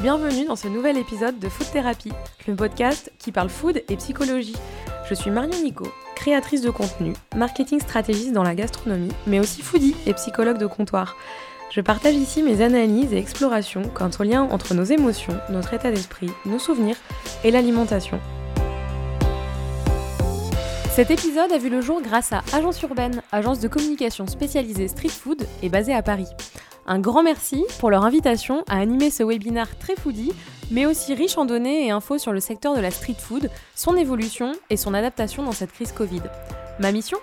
bienvenue dans ce nouvel épisode de Food Therapy, le podcast qui parle food et psychologie. Je suis Marion Nico, créatrice de contenu, marketing stratégiste dans la gastronomie, mais aussi foodie et psychologue de comptoir. Je partage ici mes analyses et explorations quant au lien entre nos émotions, notre état d'esprit, nos souvenirs et l'alimentation. Cet épisode a vu le jour grâce à Agence Urbaine, agence de communication spécialisée street food et basée à Paris. Un grand merci pour leur invitation à animer ce webinaire très foodie, mais aussi riche en données et infos sur le secteur de la street food, son évolution et son adaptation dans cette crise Covid. Ma mission?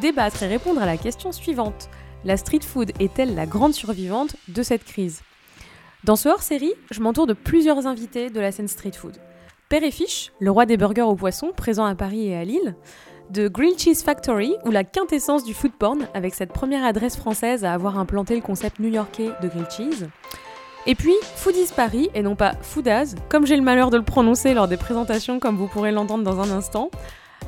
Débattre et répondre à la question suivante. La street food est-elle la grande survivante de cette crise? Dans ce hors-série, je m'entoure de plusieurs invités de la scène street food. Père et Fiche, le roi des burgers au poisson, présent à Paris et à Lille, de Grilled Cheese Factory, ou la quintessence du food porn, avec cette première adresse française à avoir implanté le concept new-yorkais de grilled cheese. Et puis, Foodies Paris, et non pas Foodaz, comme j'ai le malheur de le prononcer lors des présentations, comme vous pourrez l'entendre dans un instant.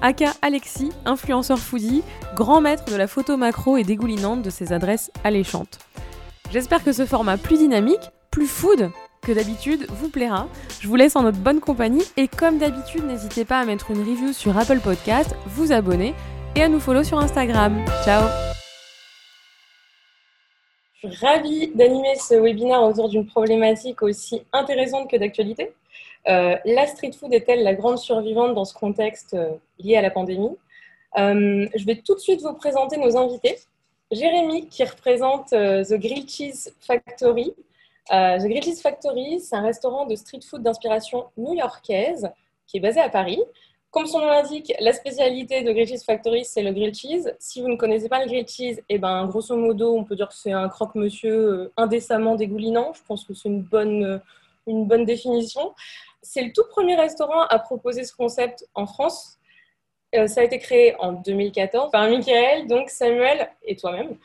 Aka Alexis, influenceur foodie, grand maître de la photo macro et dégoulinante de ses adresses alléchantes. J'espère que ce format plus dynamique, plus food, que d'habitude vous plaira. Je vous laisse en notre bonne compagnie et comme d'habitude, n'hésitez pas à mettre une review sur Apple Podcast, vous abonner et à nous follow sur Instagram. Ciao Je suis ravie d'animer ce webinaire autour d'une problématique aussi intéressante que d'actualité. Euh, la street food est-elle la grande survivante dans ce contexte euh, lié à la pandémie? Euh, Je vais tout de suite vous présenter nos invités. Jérémy, qui représente The Grilled Cheese Factory, euh, The Cheese Factory, c'est un restaurant de street food d'inspiration new-yorkaise qui est basé à Paris. Comme son nom l'indique, la spécialité de Grilled Cheese Factory, c'est le grilled cheese. Si vous ne connaissez pas le grilled cheese, eh ben, grosso modo, on peut dire que c'est un croque-monsieur euh, indécemment dégoulinant. Je pense que c'est une bonne, euh, une bonne définition. C'est le tout premier restaurant à proposer ce concept en France. ça a été créé en 2014 par Michael, donc Samuel et toi-même.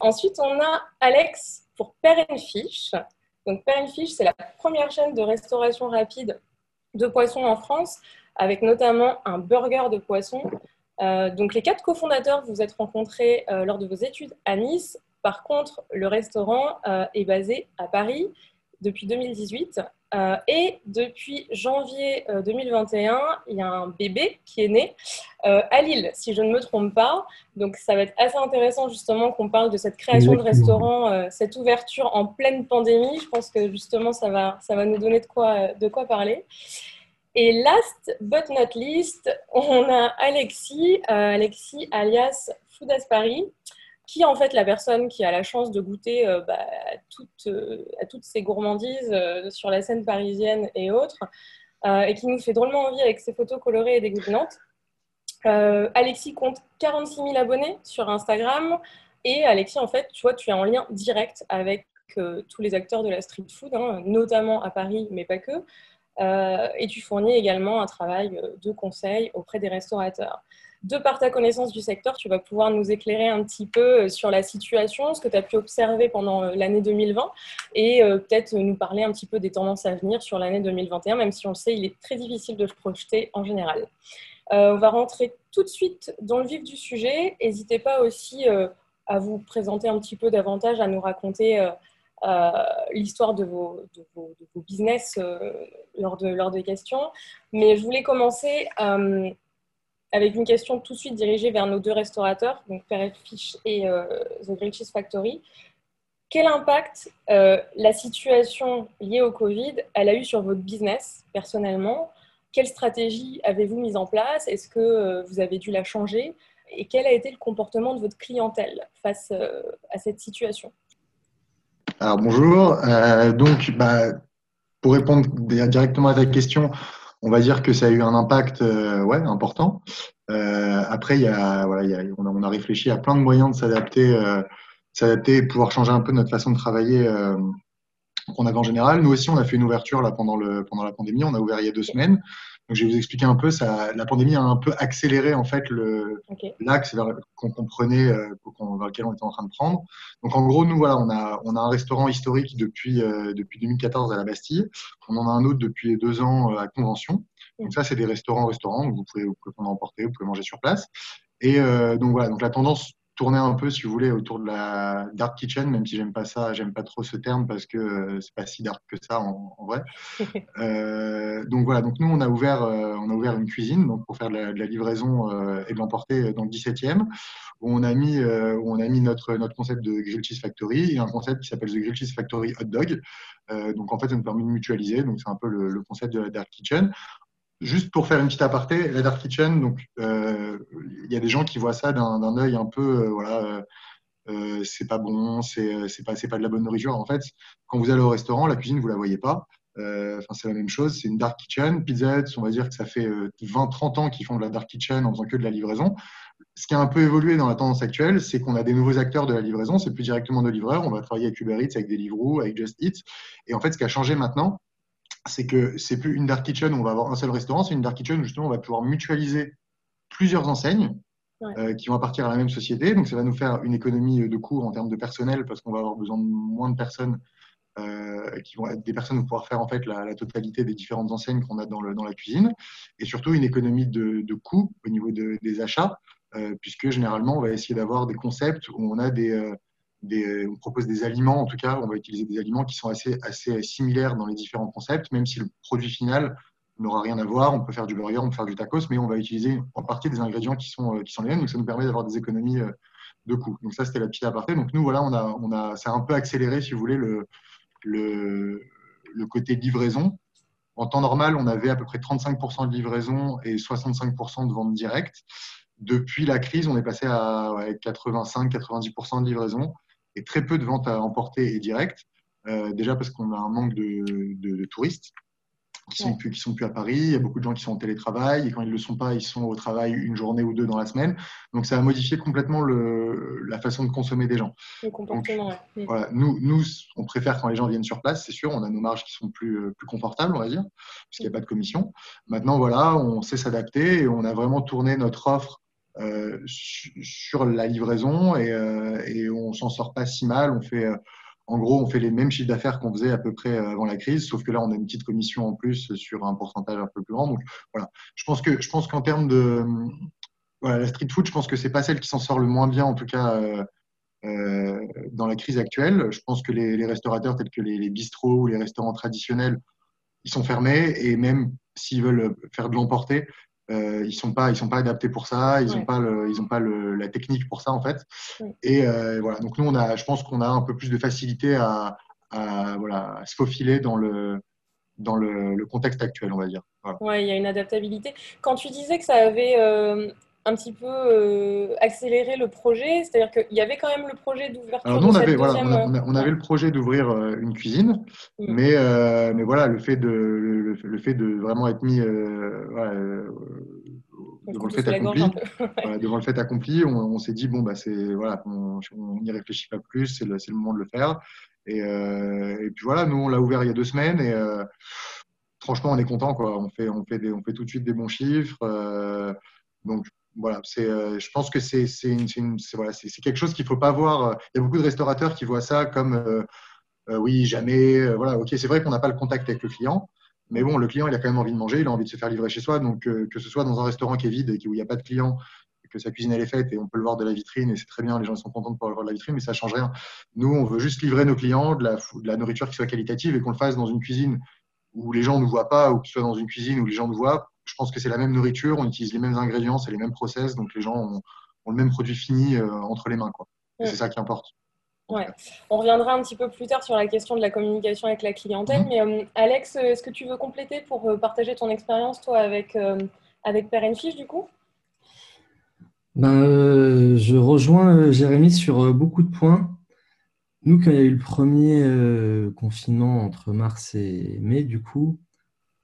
ensuite, on a Alex pour Père Fish. Donc Père Fish, c'est la première chaîne de restauration rapide de poissons en France, avec notamment un burger de poisson. Euh, donc les quatre cofondateurs vous êtes rencontrés euh, lors de vos études à Nice. Par contre, le restaurant euh, est basé à Paris depuis 2018 euh, et depuis janvier 2021, euh, il y a un bébé qui est né euh, à Lille, si je ne me trompe pas. Donc ça va être assez intéressant justement qu'on parle de cette création de restaurant, cette ouverture en pleine pandémie. Je pense que justement ça va, ça va nous donner de quoi, de quoi parler. Et last but not least, on a Alexis, Alexis alias Foudas Paris, qui est en fait la personne qui a la chance de goûter euh, bah, euh, à, toutes, ces gourmandises euh, sur la scène parisienne et autres, et qui nous fait drôlement envie avec ses photos colorées et dégoulinantes. Alexis compte 46 000 abonnés sur Instagram, et Alexis, en fait, tu vois, tu es en lien direct avec tous les acteurs de la street food, hein, notamment à Paris, mais pas que. et tu fournis également un travail de conseil auprès des restaurateurs de par ta connaissance du secteur, tu vas pouvoir nous éclairer un petit peu euh, sur la situation, ce que tu as pu observer pendant euh, l'année 2020 et euh, peut-être nous parler un petit peu des tendances à venir sur l'année 2021, même si on le sait, il est très difficile de se projeter en général. on va rentrer tout de suite dans le vif du sujet. N'hésitez pas aussi à vous présenter un petit peu davantage, à nous raconter l'histoire de vos, business lors, de, lors des questions. Mais je voulais commencer avec une question tout de suite dirigée vers nos deux restaurateurs, donc Père Fish et euh, The Great Cheese Factory. Quel impact euh, la situation liée au Covid elle a eu sur votre business personnellement? Quelle stratégie avez-vous mise en place? Est-ce que euh, vous avez dû la changer? Et quel a été le comportement de votre clientèle face à cette situation? Alors bonjour. donc, bah, pour répondre directement à ta question, on va dire que ça a eu un impact euh, ouais, important. Euh, après, y a, voilà, on, a, réfléchi à plein de moyens de s'adapter, euh, s'adapter, pouvoir changer un peu notre façon de travailler euh, qu'on avait en général. Nous aussi, on a fait une ouverture là pendant, le, pendant la pandémie. On a ouvert il y a deux semaines. Donc, je vais vous expliquer un peu. Ça, la pandémie a un peu accéléré en fait le l'axe qu'on comprenait, euh, vers lequel on était en train de prendre. Donc, en gros, nous voilà, on a on a un restaurant historique depuis euh, depuis 2014 à la Bastille. On en a un autre depuis deux ans euh, à Convention. Donc ça, c'est des restaurants restaurants. vous pouvez vous pouvez en emporter, vous pouvez manger sur place. Et euh, donc voilà. Donc la tendance tourner un peu, si vous voulez, autour de la dark kitchen, même si j'aime pas ça, j'aime pas trop ce terme parce que c'est pas si dark que ça en, vrai. donc voilà, donc nous on a ouvert, on a ouvert une cuisine donc pour faire de la, livraison et de l'emporter dans le 17e, où on a mis, où on a mis notre notre concept de Grill Cheese Factory et un concept qui s'appelle The Grill Cheese Factory Hot Dog. donc en fait, ça nous permet de mutualiser. Donc c'est un peu le, le concept de la dark kitchen juste pour faire une petite aparté, la Dark Kitchen, donc euh, il y a des gens qui voient ça d'un œil un peu, euh, voilà, euh, c'est pas bon, c'est pas, de la bonne nourriture. En fait, quand vous allez au restaurant, la cuisine, vous la voyez pas. Enfin, c'est la même chose, c'est une dark kitchen. Pizza Hut, on va dire que ça fait 20-30 ans qu'ils font de la dark kitchen en faisant que de la livraison. Ce qui a un peu évolué dans la tendance actuelle, c'est qu'on a des nouveaux acteurs de la livraison. C'est plus directement de livreurs. On va travailler avec Uber Eats, avec Deliveroo, avec Just Eat. Et en fait, ce qui a changé maintenant, c'est que c'est plus une dark kitchen où on va avoir un seul restaurant, c'est une dark kitchen où justement on va pouvoir mutualiser plusieurs enseignes euh, qui vont appartenir à la même société. Donc ça va nous faire une économie de coûts en termes de personnel parce qu'on va avoir besoin de moins de personnes euh, qui vont être des personnes vont pouvoir faire en fait la, totalité des différentes enseignes qu'on a dans, le, dans, la cuisine et surtout une économie de, de coûts au niveau des achats euh, puisque généralement on va essayer d'avoir des concepts où on a des on propose des aliments, en tout cas, on va utiliser des aliments qui sont assez, similaires dans les différents concepts, même si le produit final n'aura rien à voir. On peut faire du burger, on peut faire du tacos, mais on va utiliser en partie des ingrédients qui sont, euh, les mêmes, donc ça nous permet d'avoir des économies euh, de coûts. Donc ça, c'était la petite aparté. Donc nous, voilà, on a, on a, ça a un peu accéléré, si vous voulez, le, le, le côté livraison. En temps normal, on avait à peu près 35% de livraison et 65% de vente directe. Depuis la crise, on est passé à 85-90% de livraison et très peu de ventes à emporter et direct. Euh, déjà parce qu'on a un manque de, touristes qui sont, plus, qui sont plus à Paris. Il y a beaucoup de gens qui sont en télétravail et quand ils ne le sont pas, ils sont au travail une journée ou deux dans la semaine. Donc ça a modifié complètement le, la façon de consommer des gens. Le comportement, mm. voilà, nous, nous, on préfère quand les gens viennent sur place, c'est sûr. On a nos marges qui sont plus, plus confortables, on va dire, parce qu'il n'y a pas de commission. Maintenant, voilà, on sait s'adapter et on a vraiment tourné notre offre euh, sur la livraison et, euh, et on s'en sort pas si mal. On fait, euh, en gros, on fait les mêmes chiffres d'affaires qu'on faisait à peu près avant la crise, sauf que là, on a une petite commission en plus sur un pourcentage un peu plus grand. Donc voilà, je pense que je pense qu'en termes de voilà, la street food, je pense que c'est pas celle qui s'en sort le moins bien, en tout cas. Dans la crise actuelle. Je pense que les, les restaurateurs tels que les, les, bistrots ou les restaurants traditionnels, ils sont fermés et même s'ils veulent faire de l'emporter, euh, ils sont pas ils sont pas adaptés pour ça ils n'ont pas le, ils ont pas le, la technique pour ça en fait. Et euh, voilà. Donc nous on a je pense qu'on a un peu plus de facilité à, à voilà à se faufiler dans le dans le, le, contexte actuel on va dire. Voilà. ouais il y a une adaptabilité. Quand tu disais que ça avait euh, un petit peu euh, accéléré le projet C'est-à-dire qu'il y avait quand même le projet d'ouverture Alors nous, on, avait, voilà, on, avait le projet d'ouvrir euh, une cuisine, mm. mais, euh, mais voilà, le fait de, le, fait de vraiment être mis voilà, devant, le fait accompli, devant le fait accompli, on, s'est dit, bon, bah, c'est, voilà, on n'y réfléchit pas plus, c'est le, le, moment de le faire. Et, et, puis voilà, nous, on l'a ouvert il y a deux semaines et franchement, on est content. Quoi. On, fait, on, fait des, on fait tout de suite des bons chiffres. donc, voilà, euh, je pense que c'est, voilà, quelque chose qu'il ne faut pas voir. Il y a beaucoup de restaurateurs qui voient ça comme euh, euh, oui, jamais. voilà, ok, c'est vrai qu'on n'a pas le contact avec le client, mais bon, le client, il a quand même envie de manger, il a envie de se faire livrer chez soi. Donc, que ce soit dans un restaurant qui est vide et où il n'y a pas de client, que sa cuisine elle est faite et on peut le voir de la vitrine et c'est très bien, les gens sont contents de pouvoir le voir de la vitrine, mais ça change rien. Nous, on veut juste livrer nos clients de la, de la nourriture qui soit qualitative et qu'on le fasse dans une cuisine où les gens ne nous voient pas ou que ce soit dans une cuisine où les gens nous voient je pense que c'est la même nourriture, on utilise les mêmes ingrédients, c'est les mêmes process, donc les gens ont, le même produit fini euh, entre les mains. Quoi. C'est ça qui importe. Ouais. On reviendra un petit peu plus tard sur la question de la communication avec la clientèle. Mhm. Mais euh, Alex, est-ce que tu veux compléter pour euh, partager ton expérience, toi, avec, avec Père Fiche, du coup? Ben, Je rejoins Jérémy sur beaucoup de points. Nous, quand il y a eu le premier confinement entre mars et mai, du coup,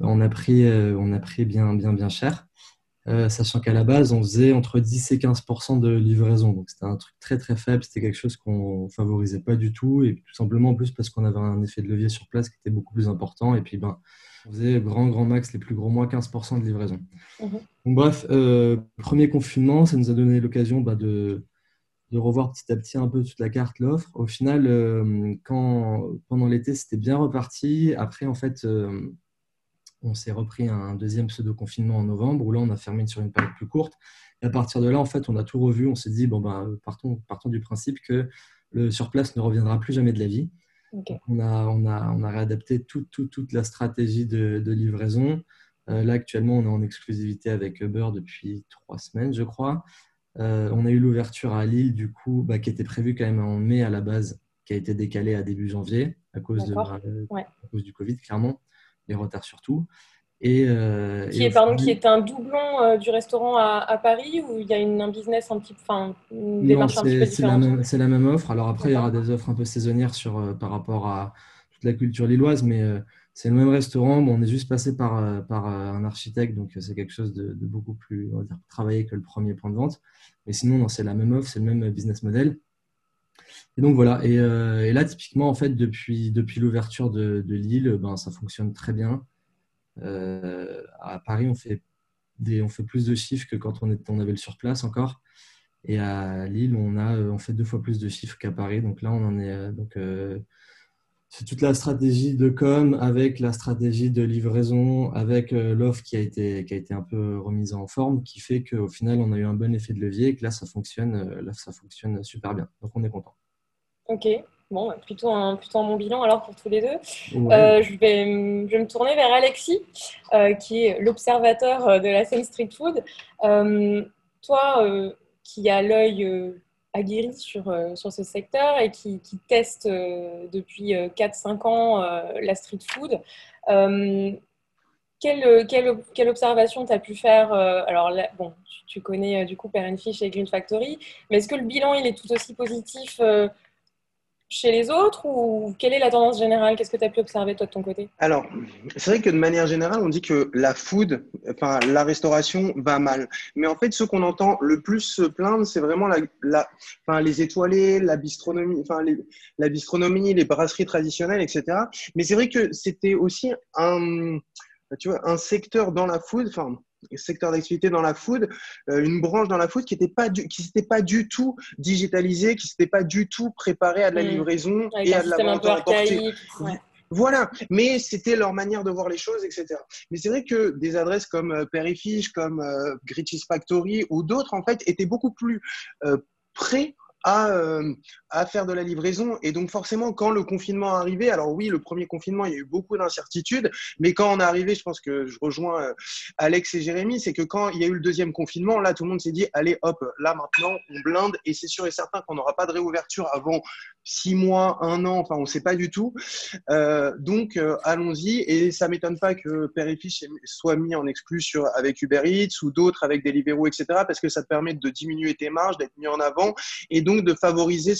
on a pris, euh, on a pris bien, bien, bien cher. Euh, sachant qu'à la base, on faisait entre 10 et 15 de livraison. Donc, c'était un truc très, très faible. C'était quelque chose qu'on favorisait pas du tout. Et tout simplement, en plus, parce qu'on avait un effet de levier sur place qui était beaucoup plus important. Et puis, ben, on faisait grand, grand max, les plus gros mois, 15 de livraison. Mhm. Donc, bref, euh, premier confinement, ça nous a donné l'occasion bah, de, de revoir petit à petit un peu toute la carte, l'offre. Au final, quand, pendant l'été, c'était bien reparti. Après, en fait, on s'est repris un deuxième pseudo-confinement en novembre, où là, on a fermé sur une période plus courte. Et à partir de là, en fait, on a tout revu. On s'est dit, bon, ben, partons, partons du principe que le surplace ne reviendra plus jamais de la vie. On, a, on, a, on a réadapté toute la stratégie de, livraison. Euh, là, actuellement, on est en exclusivité avec Uber depuis trois semaines, je crois. Euh, on a eu l'ouverture à Lille, du coup, bah, qui était prévue quand même en mai à la base, qui a été décalée à début janvier à cause, de, à cause du Covid, clairement, les retards surtout. Euh, qui, est, pardon, qui est un doublon euh, du restaurant à, Paris ou il y a une, un business un petit, enfin, une démarche un petit peu différente C'est la, même offre. Alors après, il y aura des offres un peu saisonnières sur, euh, par rapport à toute la culture lilloise, mais c'est le même restaurant. Bon, on est juste passé par, par un architecte, donc c'est quelque chose de, beaucoup plus on va dire, travaillé que le premier point de vente. Mais sinon, c'est la même offre, c'est le même business model. Et donc voilà. Et, et, là, typiquement, en fait, depuis, depuis l'ouverture de, Lille, ben, ça fonctionne très bien. Euh, à Paris, on fait, des, on fait plus de chiffres que quand on, on avait le surplace encore. Et à Lille, on, a, on fait deux fois plus de chiffres qu'à Paris. Donc là, on en est. Euh, donc, euh, c'est toute la stratégie de com avec la stratégie de livraison, avec l'offre qui, a été, qui a été un peu remise en forme, qui fait qu'au final, on a eu un bon effet de levier et que là, ça fonctionne, là, ça fonctionne super bien. Donc, on est content. Ok. Bon, bah, plutôt un, plutôt un bon bilan alors pour tous les deux. Euh, je, vais, je vais me tourner vers Alexis, euh, qui est l'observateur euh, de la scène street food. toi, qui as l'œil aguerri sur, sur ce secteur et qui, qui teste depuis 4-5 ans la street food, quelle, quelle, quelle, observation tu as pu faire Alors, bon, tu, connais du coup Perrin Fish et Green Factory, mais est-ce que le bilan il est tout aussi positif chez les autres ou quelle est la tendance générale? Qu'est-ce que tu as pu observer toi de ton côté? Alors, c'est vrai que de manière générale, on dit que la food, enfin la restauration va mal. Mais en fait, ce qu'on entend le plus se plaindre, c'est vraiment la, enfin, les étoilés, la bistronomie, enfin les, la bistronomie, les brasseries traditionnelles, etc. Mais c'est vrai que c'était aussi un, tu vois, un secteur dans la food, enfin secteur d'activité dans la food, euh, une branche dans la food qui n'était pas du, qui s'était pas du tout digitalisée, qui s'était pas du tout préparée à de la mm. livraison et à de la vente emportée. Voilà, mais c'était leur manière de voir les choses, etc. Mais c'est vrai que des adresses comme euh, Perifish, comme euh, Factory ou d'autres, en fait, étaient beaucoup plus euh, prêts à, euh, à faire de la livraison. Et donc forcément, quand le confinement est arrivé, alors oui, le premier confinement, il y a eu beaucoup d'incertitudes, mais quand on est arrivé, je pense que je rejoins euh, Alex et Jérémy, c'est que quand il y a eu le deuxième confinement, là, tout le monde s'est dit, allez, hop, là maintenant, on blinde, et c'est sûr et certain qu'on n'aura pas de réouverture avant six mois, un an, enfin, on ne sait pas du tout. Euh, donc, allons-y, et ça m'étonne pas que Père soit mis en exclu sur, avec Uber Eats ou d'autres avec Deliveroo, etc., parce que ça te permet de diminuer tes marges, d'être mis en avant, et donc de favoriser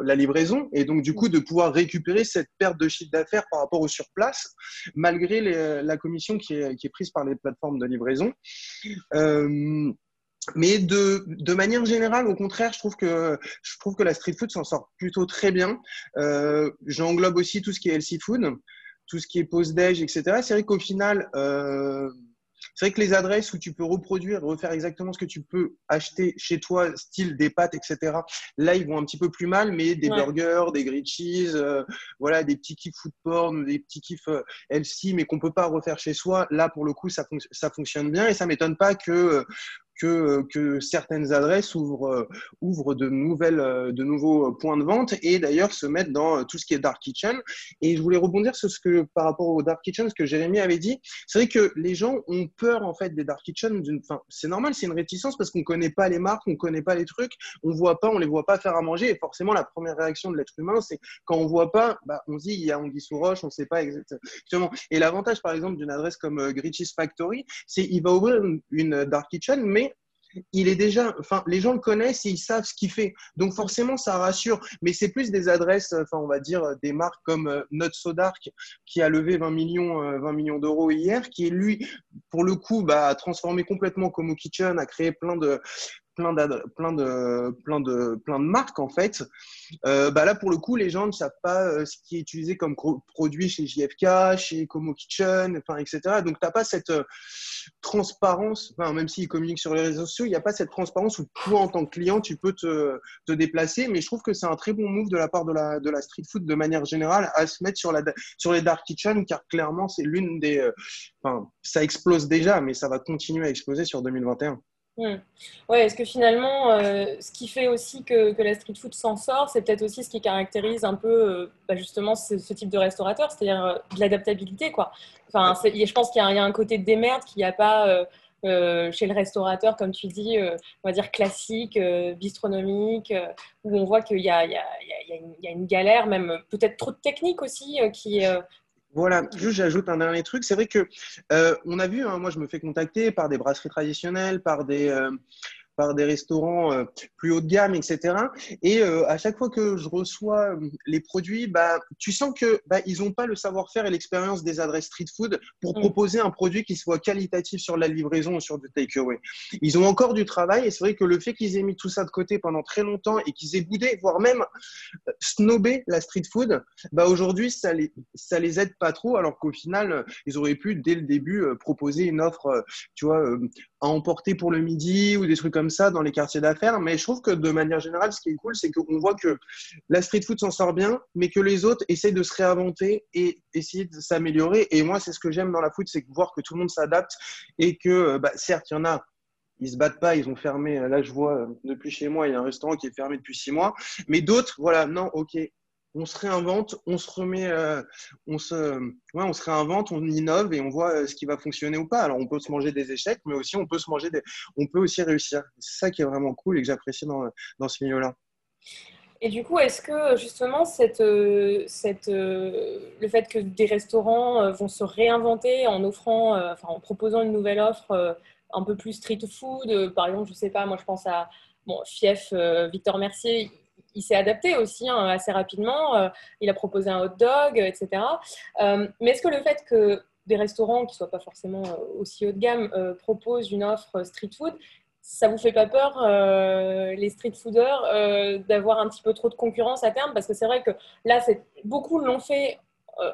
la livraison et donc du coup de pouvoir récupérer cette perte de chiffre d'affaires par rapport au surplace, malgré la commission qui est, prise par les plateformes de livraison. Euh, mais de, manière générale, au contraire, je trouve que, je trouve que la street food s'en sort plutôt très bien. Euh, J'englobe aussi tout ce qui est healthy food, tout ce qui est post-déj, etc. C'est vrai qu'au final, euh, c'est vrai que les adresses où tu peux reproduire, refaire exactement ce que tu peux acheter chez toi, style des pâtes, etc. Là, ils vont un petit peu plus mal, mais des burgers, des grilled cheese, euh, voilà, des petits kiffs food porn, des petits kiffs euh, LC, mais qu'on peut pas refaire chez soi. Là, pour le coup, ça, ça fonctionne bien et ça m'étonne pas que euh, que, que certaines adresses ouvrent, euh, de, nouvelles, euh, de nouveaux points de vente et d'ailleurs se mettent dans euh, tout ce qui est dark kitchen. Et je voulais rebondir sur ce que, par rapport au dark kitchen, ce que Jérémy avait dit. C'est vrai que les gens ont peur en fait des dark kitchen. C'est normal, c'est une réticence parce qu'on connaît pas les marques, on connaît pas les trucs, on voit pas, on les voit pas faire à manger. Et forcément, la première réaction de l'être humain, c'est quand on voit pas, bah, on se dit il y a Anguille sous roche, on sait pas exactement. Et l'avantage, par exemple, d'une adresse comme euh, Factory, c'est il va ouvrir une dark kitchen, mais il est déjà, enfin, les gens le connaissent et ils savent ce qu'il fait. Donc forcément, ça rassure. Mais c'est plus des adresses, on va dire des marques comme euh, Not qui a levé 20 millions, 20 euh, millions d'euros hier, qui est lui, pour le coup, bah, a transformé complètement Como Kitchen, a créé plein de, plein de, marques en fait. euh, bah là, pour le coup, les gens ne savent pas euh, ce qui est utilisé comme produit chez JFK, chez Como Kitchen, etc. Donc, tu n'as pas cette euh, transparence, enfin, même s'ils communiquent sur les réseaux sociaux, il n'y a pas cette transparence où toi, en tant que client, tu peux te, déplacer. Mais je trouve que c'est un très bon move de la part de la, street food de manière générale à se mettre sur, les dark kitchen, car clairement, c'est l'une des. Ça explose déjà, mais ça va continuer à exploser sur 2021. Hmm. Ouais, est-ce que finalement, euh, ce qui fait aussi que, la street food s'en sort, c'est peut-être aussi ce qui caractérise un peu euh, bah, justement ce, type de restaurateur, c'est-à-dire euh, de l'adaptabilité, quoi. Enfin, je pense qu'il y, a un côté de démerde qu'il n'y a pas chez le restaurateur, comme tu dis, on va dire classique, bistronomique, où on voit qu'il y, y, a une galère, même peut-être trop de technique aussi, qui voilà, juste j'ajoute un dernier truc. C'est vrai que euh, on a vu, hein, moi je me fais contacter par des brasseries traditionnelles, par des, euh, par des restaurants euh, plus haut de gamme, etc. Et euh, à chaque fois que je reçois euh, les produits, bah, tu sens que bah, ils n'ont pas le savoir-faire et l'expérience des adresses street food pour mm. proposer un produit qui soit qualitatif sur la livraison ou sur du takeaway. Ils ont encore du travail et c'est vrai que le fait qu'ils aient mis tout ça de côté pendant très longtemps et qu'ils aient boudé, voire même snobé la street food, bah, aujourd'hui ça les, ça les aide pas trop alors qu'au final ils auraient pu dès le début proposer une offre, tu vois, à emporter pour le midi ou des trucs comme ça dans les quartiers d'affaires. Mais je trouve que de manière générale, ce qui est cool, c'est qu'on voit que la street food s'en sort bien, mais que les autres essayent de se réinventer et essayer de s'améliorer. Et moi, c'est ce que j'aime dans la food, c'est voir que tout le monde s'adapte et que, bah, certes, il y en a ils se battent pas, ils ont fermé. Là, je vois depuis chez moi, il y a un restaurant qui est fermé depuis six mois. Mais d'autres, voilà, non, ok, on se réinvente, on se remet, euh, on se, réinvente, on innove et on voit euh, ce qui va fonctionner ou pas. Alors on peut se manger des échecs, mais aussi on peut se manger des, on peut aussi réussir. C'est ça qui est vraiment cool et que j'apprécie dans, ce milieu-là. Et du coup, est-ce que justement cette, cette, le fait que des restaurants euh, vont se réinventer en offrant, en proposant une nouvelle offre un peu plus street food, par exemple, je sais pas, moi je pense à bon, Fief Victor Mercier, il s'est adapté aussi hein, assez rapidement. Euh, il a proposé un hot dog, etc. Euh, mais est-ce que le fait que des restaurants qui ne soient pas forcément euh, aussi haut de gamme proposent une offre street food, ça vous fait pas peur, les street fooders, d'avoir un petit peu trop de concurrence à terme? Parce que c'est vrai que là, beaucoup l'ont fait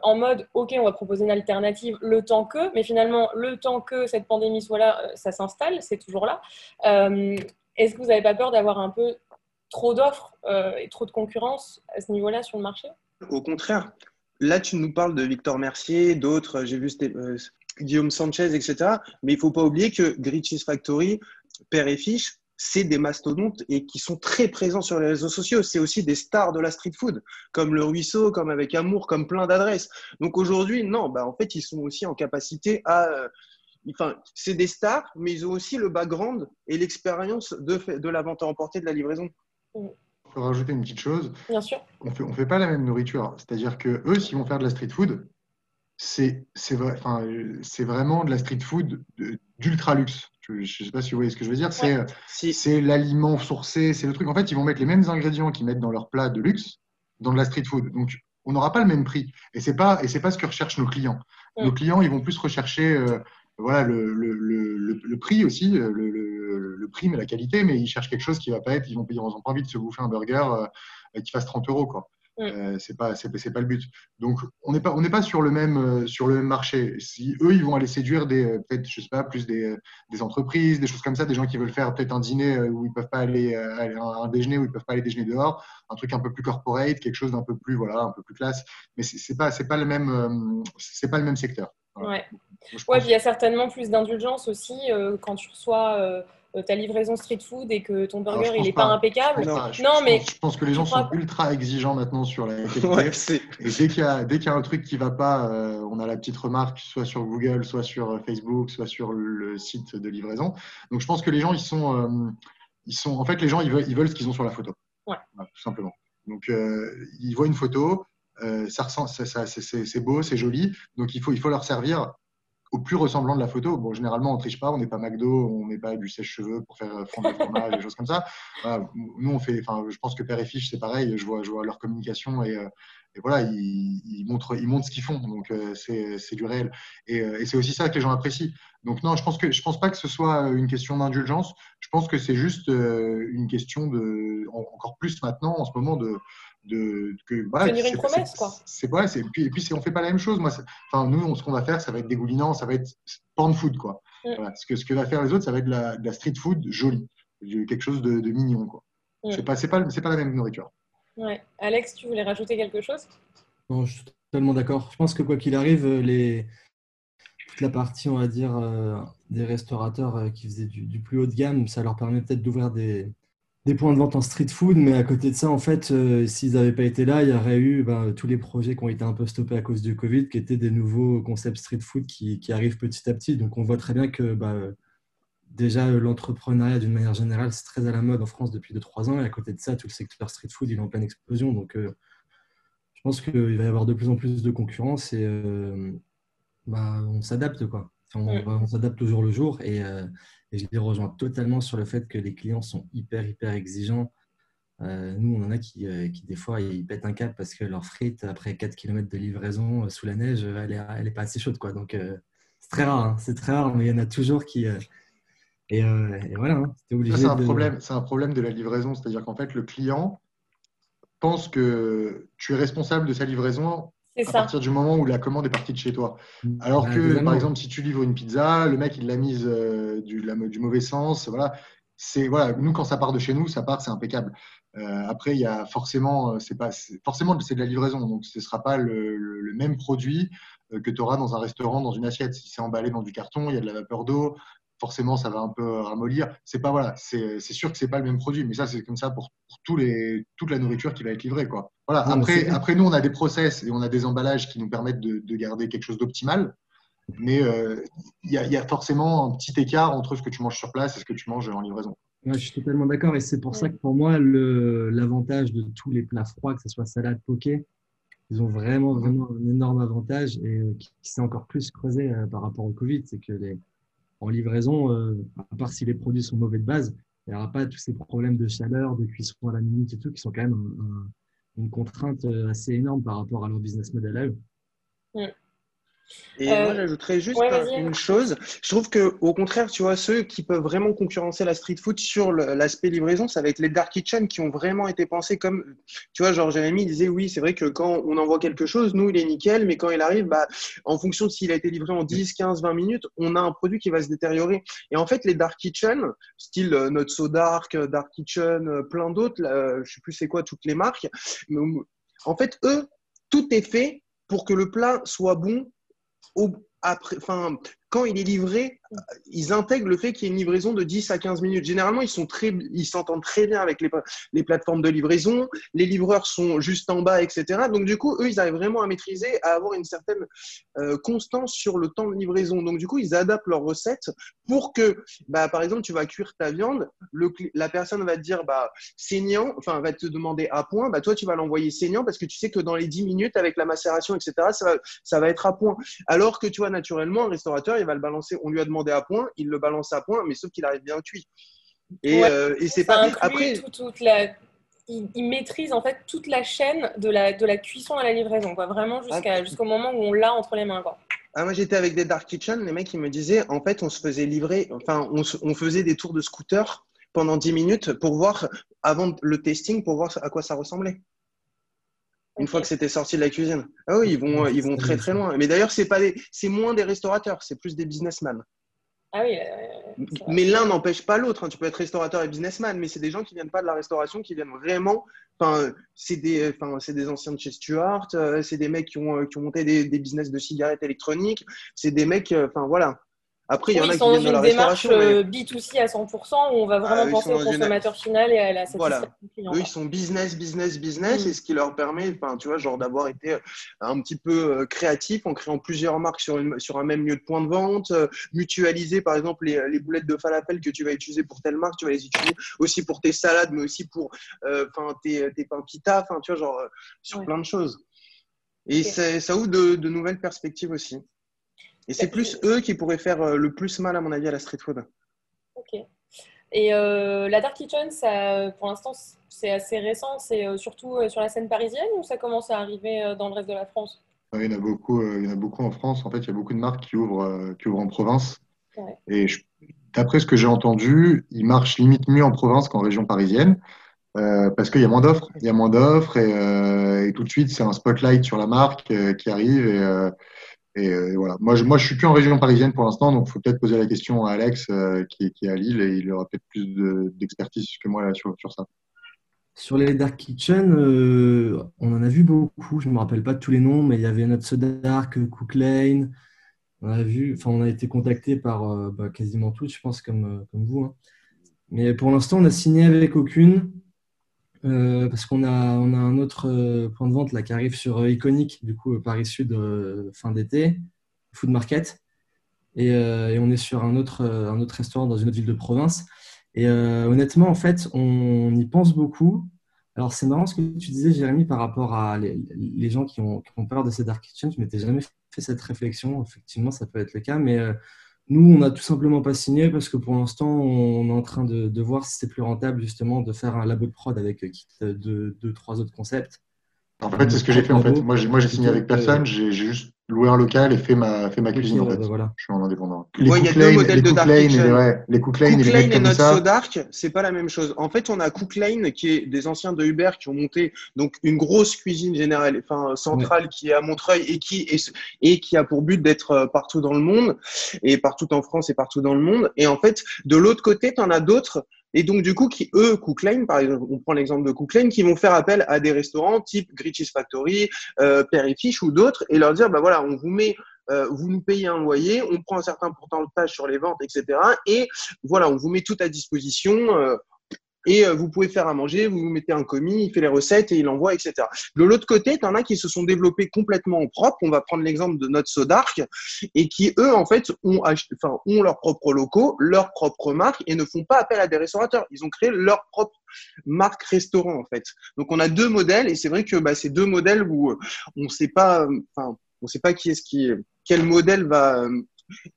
en mode ok, on va proposer une alternative le temps que, mais finalement, le temps que cette pandémie soit là, ça s'installe, c'est toujours là. Est-ce que vous n'avez pas peur d'avoir un peu trop d'offres euh, et trop de concurrence à ce niveau-là sur le marché? Au contraire. Là, tu nous parles de Victor Mercier, d'autres, j'ai vu euh, Guillaume Sanchez, etc. Mais il ne faut pas oublier que Cheese Factory, Père et Fiche, c'est des mastodontes et qui sont très présents sur les réseaux sociaux. C'est aussi des stars de la street food, comme le Ruisseau, comme avec Amour, comme plein d'adresses. Donc aujourd'hui, non, bah en fait, ils sont aussi en capacité à. Euh, enfin, c'est des stars, mais ils ont aussi le background et l'expérience de, de la vente à emporter de la livraison. Je peux rajouter une petite chose. Bien sûr. On fait, ne on fait pas la même nourriture. C'est-à-dire que eux, s'ils vont faire de la street food, c'est enfin, vraiment de la street food d'ultra luxe. Je ne sais pas si vous voyez ce que je veux dire. C'est l'aliment sourcé, c'est le truc. En fait, ils vont mettre les mêmes ingrédients qu'ils mettent dans leur plat de luxe dans de la street food. Donc, on n'aura pas le même prix. Et ce n'est pas, pas ce que recherchent nos clients. Nos clients, ils vont plus rechercher euh, voilà, le, le, le, le, prix aussi, le, prix mais la qualité, mais ils cherchent quelque chose qui va pas être, ils vont, ils n'ont pas envie de se bouffer un burger euh, qui fasse 30 euros. Quoi. Mm. Euh, c'est pas c'est pas le but. Donc on n'est pas on n'est pas sur le même euh, sur le même marché. Si eux ils vont aller séduire des euh, peut-être je sais pas plus des, des, entreprises, des choses comme ça, des gens qui veulent faire peut-être un dîner où ils peuvent pas aller, un, déjeuner où ils peuvent pas aller déjeuner dehors, un truc un peu plus corporate, quelque chose d'un peu plus voilà un peu plus classe. Mais c'est pas c'est pas le même c'est pas le même secteur. Ouais. Ouais, il y a certainement plus d'indulgence aussi quand tu reçois ta livraison street food et que ton burger il n'est pas. impeccable. Non, je, mais pense, je pense que les gens sont ultra exigeants maintenant sur la qualité. et dès qu'il y, a, dès qu'il y a un truc qui va pas, euh, on a la petite remarque soit sur Google, soit sur euh, Facebook, soit sur le site de livraison. Donc je pense que les gens ils sont, ils sont, en fait les gens ils veulent, ils veulent ce qu'ils ont sur la photo. Ouais. tout simplement. Donc ils voient une photo, ça, ça c'est beau, c'est joli, donc il faut, il faut leur servir au plus ressemblant de la photo. Bon, généralement, on triche pas, on n'est pas McDo, on met pas du sèche-cheveux pour faire fondre le fromage, des choses comme ça. nous, on fait, enfin, je pense que Père et Fiche, c'est pareil. Je vois, je vois leur communication et, et voilà, ils, montrent, ils montrent ce qu'ils font. Donc, euh, c'est du réel. Euh, et, c'est aussi ça que les gens apprécient. Donc, non, je pense que je pense pas que ce soit une question d'indulgence. Je pense que c'est juste euh, une question de, encore plus maintenant, en ce moment, de, de que voilà, tenir une promesse quoi. C'est puis et puis on fait pas la même chose. Moi, enfin nous, ce qu'on va faire, ça va être dégoulinant, ça va être porn food quoi. Mm. Voilà. Ce que ce que va faire les autres, ça va être de la, street food jolie, quelque chose de, mignon quoi. Mm. C'est pas c'est pas c'est pas la même nourriture. Ouais. Alex, tu voulais rajouter quelque chose? Non, je suis totalement d'accord. Je pense que quoi qu'il arrive, les... toute la partie, on va dire, euh, des restaurateurs euh, qui faisaient du, plus haut de gamme, ça leur permet peut-être d'ouvrir des, points de vente en street food, mais à côté de ça, en fait, euh, s'ils n'avaient pas été là, il y aurait eu ben, tous les projets qui ont été un peu stoppés à cause du Covid, qui étaient des nouveaux concepts street food qui, arrivent petit à petit. Donc on voit très bien que bah, déjà, l'entrepreneuriat, d'une manière générale, c'est très à la mode en France depuis 2-3 ans. Et à côté de ça, tout le secteur street food, il est en pleine explosion. Donc, euh, je pense qu'il va y avoir de plus en plus de concurrence et euh, bah, on s'adapte. quoi. on, s'adapte au jour le jour. Et, et, je les rejoins totalement sur le fait que les clients sont hyper, hyper exigeants. nous, on en a qui, qui, des fois, ils pètent un câble parce que leur frite, après 4 km de livraison sous la neige, elle n'est elle est pas assez chaude. Quoi. Donc, c'est très rare. Hein. c'est très rare, mais il y en a toujours qui et, euh, voilà, hein, C'est un, problème, un problème de la livraison, c'est-à-dire qu'en fait, le client pense que tu es responsable de sa livraison à partir du moment où la commande est partie de chez toi. Mm. Alors que, par exemple, si tu livres une pizza, le mec, il l'a mise euh, du, du, mauvais sens. Voilà. C'est, voilà, nous, quand ça part de chez nous, ça part, c'est impeccable. Euh, après, il y a forcément, c'est pas, forcément, c'est de la livraison, donc ce ne sera pas le, le même produit que tu auras dans un restaurant, dans une assiette. Si c'est emballé dans du carton, il y a de la vapeur d'eau, forcément ça va un peu ramollir. C'est pas voilà, c'est sûr que c'est pas le même produit, mais ça c'est comme ça pour, tous les, toute la nourriture qui va être livrée quoi. Voilà. après, après nous on a des process et on a des emballages qui nous permettent de, garder quelque chose d'optimal, mais euh, il y, a forcément un petit écart entre ce que tu manges sur place et ce que tu manges en livraison. je suis totalement d'accord et c'est pour ça que pour moi l'avantage de tous les plats froids, que ce soit salade, poké, ils ont vraiment, vraiment un énorme avantage et euh, qui, s'est encore plus creusé euh, par rapport au Covid. C'est que les, en livraison, euh, à part si les produits sont mauvais de base, il n'y aura pas tous ces problèmes de chaleur, de cuisson à la minute et tout, qui sont quand même une contrainte euh, assez énorme par rapport à leur business model à eux. Et moi, euh, j'ajouterais juste une chose. Je trouve que, au contraire, tu vois, ceux qui peuvent vraiment concurrencer la street food sur l'aspect livraison, ça va être les dark kitchen qui ont vraiment été pensés comme, tu vois, genre Jérémy disait, oui, c'est vrai que quand on envoie quelque chose, nous, il est nickel, mais quand il arrive, bah, en fonction de s'il a été livré en 10, 15, 20 minutes, on a un produit qui va se détériorer. Et en fait, les dark kitchen, style euh, Not So Dark, euh, Dark Kitchen, plein d'autres, je sais plus c'est quoi toutes les marques, mais en fait, eux, tout est fait pour que le plat soit bon après, enfin, quand il est livré, ils intègrent le fait qu'il y ait une livraison de 10 à 15 minutes. Généralement, ils sont très, s'entendent très bien avec les, les, plateformes de livraison. Les livreurs sont juste en bas, etc. Donc, du coup, eux, ils arrivent vraiment à maîtriser, à avoir une certaine euh, constance sur le temps de livraison. Donc, du coup, ils adaptent leurs recettes pour que, bah, par exemple, tu vas cuire ta viande, la personne va te dire, bah, saignant, enfin, va te demander à point. Bah, toi, tu vas l'envoyer saignant parce que tu sais que dans les 10 minutes, avec la macération, etc., ça va, ça va être à point. Alors que, tu vois, naturellement, un restaurateur, il va le balancer, on lui a demandé à point, il le balance à point, mais sauf qu'il arrive bien cuit. Et, euh, et c'est pas après. toute la... il, maîtrise en fait toute la chaîne de la, de la cuisson à la livraison, quoi. vraiment jusqu'à, ah. jusqu'au moment où on l'a entre les mains. Quoi. Ah, moi j'étais avec des dark kitchen, les mecs ils me disaient en fait on se faisait livrer, enfin on, on faisait des tours de scooter pendant 10 minutes pour voir avant le testing pour voir à quoi ça ressemblait. Une fois que c'était sorti de la cuisine. Ah oui, ils vont, ils vont très très loin. Mais d'ailleurs, c'est pas c'est moins des restaurateurs, c'est plus des businessmen. Ah oui. mais l'un n'empêche pas l'autre. Hein. Tu peux être restaurateur et businessman, mais c'est des gens qui viennent pas de la restauration, qui viennent vraiment. Enfin, c'est des, enfin, c'est des anciens de chez Stuart. Euh, c'est des mecs qui ont, euh, qui ont monté des, des business de cigarettes électroniques. C'est des mecs. Euh, enfin voilà. Après, il y en a qui viennent de la restauration. Ils sont dans une démarche B2C à 100% où on va vraiment ah, penser au consommateur final et à la satisfaction voilà. client. Eux, ils sont business, business, business, mm. et ce qui leur permet, enfin, tu vois, genre d'avoir été euh, un petit peu euh, créatif en créant plusieurs marques sur, une, sur un même lieu de point de vente, euh, mutualiser par exemple les, les, boulettes de falafel que tu vas utiliser pour telle marque, tu vas les utiliser aussi pour tes salades, mais aussi pour enfin tes, tes pains pita, enfin, tu vois, genre sur plein de choses. Et ça ouvre de, de nouvelles perspectives aussi. Et c'est plus eux qui pourraient faire le plus mal, à mon avis, à la street food. Ok. Et la Dark Kitchen, ça, pour l'instant, c'est assez récent. C'est surtout sur la scène parisienne ou ça commence à arriver dans le reste de la France? Il y, en a beaucoup, il y en a beaucoup en France. En fait, il y a beaucoup de marques qui ouvrent, qui ouvrent en province. Et d'après ce que j'ai entendu, ils marchent limite mieux en province qu'en région parisienne. Euh, parce qu'il y a moins d'offres, il y a moins d'offres et, euh, et, tout de suite c'est un spotlight sur la marque euh, qui arrive et, euh, et, euh, voilà. Moi je, moi je suis plus en région parisienne pour l'instant donc il faut peut-être poser la question à Alex qui, qui, est à Lille et il aura peut-être plus d'expertise que moi là, sur, sur, ça. Sur les dark kitchen, on en a vu beaucoup. Je me rappelle pas tous les noms, mais il y avait notre Dark, Cook Lane. On a vu, enfin on a été contacté par bah, quasiment tous, je pense comme comme vous. Hein. Mais pour l'instant on a signé avec aucune. Euh, parce qu'on a, on a un autre euh, point de vente là, qui arrive sur euh, Iconic, du coup, Paris Sud, fin d'été, Food Market. Et, on est sur un autre, un autre restaurant dans une autre ville de province. Et honnêtement, en fait, on, y pense beaucoup. Alors, c'est marrant ce que tu disais, Jérémy, par rapport à les, gens qui ont, qui ont, peur de ces dark kitchen. Je m'étais jamais fait cette réflexion. Effectivement, ça peut être le cas. Mais nous, on n'a tout simplement pas signé parce que pour l'instant, on est en train de, voir si c'est plus rentable justement de faire un labo de prod avec euh, deux, deux, trois autres concepts. En fait, c'est ce que j'ai fait. En fait, moi, j'ai signé avec personne. J'ai juste loué un local et fait ma, fait ma cuisine. En fait. Bah, je suis en indépendant. Les il y a deux modèles de Dark Lane, et, ouais, les Cook Lane, Cook et, les et notre So Dark, c'est pas la même chose. En fait, on a Cook Lane qui est des anciens de Uber qui ont monté donc une grosse cuisine générale, enfin centrale qui est à Montreuil et qui est, et qui a pour but d'être euh, partout dans le monde et partout en France et partout dans le monde. Et en fait, de l'autre côté, tu en as d'autres et donc, du coup, qui, eux, Cook Lane, par exemple, on prend l'exemple de Cook Lane, qui vont faire appel à des restaurants type Gritch's Factory, euh, Perry ou d'autres, et leur dire, bah voilà, on vous met euh, vous nous payez un loyer, on prend un certain pourcentage sur les ventes, etc. Et voilà, on vous met tout à disposition. Euh, et euh, vous pouvez faire à manger, vous vous mettez un commis, il fait les recettes et il envoie, etc. De l'autre côté, tu en as qui se sont développés complètement en propre. On va prendre l'exemple de notre Sodark et qui, eux, en fait, ont, acheté, ont leurs propres locaux, leur propre marque et ne font pas appel à des restaurateurs. Ils ont créé leur propre marque restaurant, en fait. Donc, on a deux modèles et c'est vrai que bah, ces deux modèles où euh, on ne sait pas, enfin, on sait pas qui est-ce qui, quel modèle va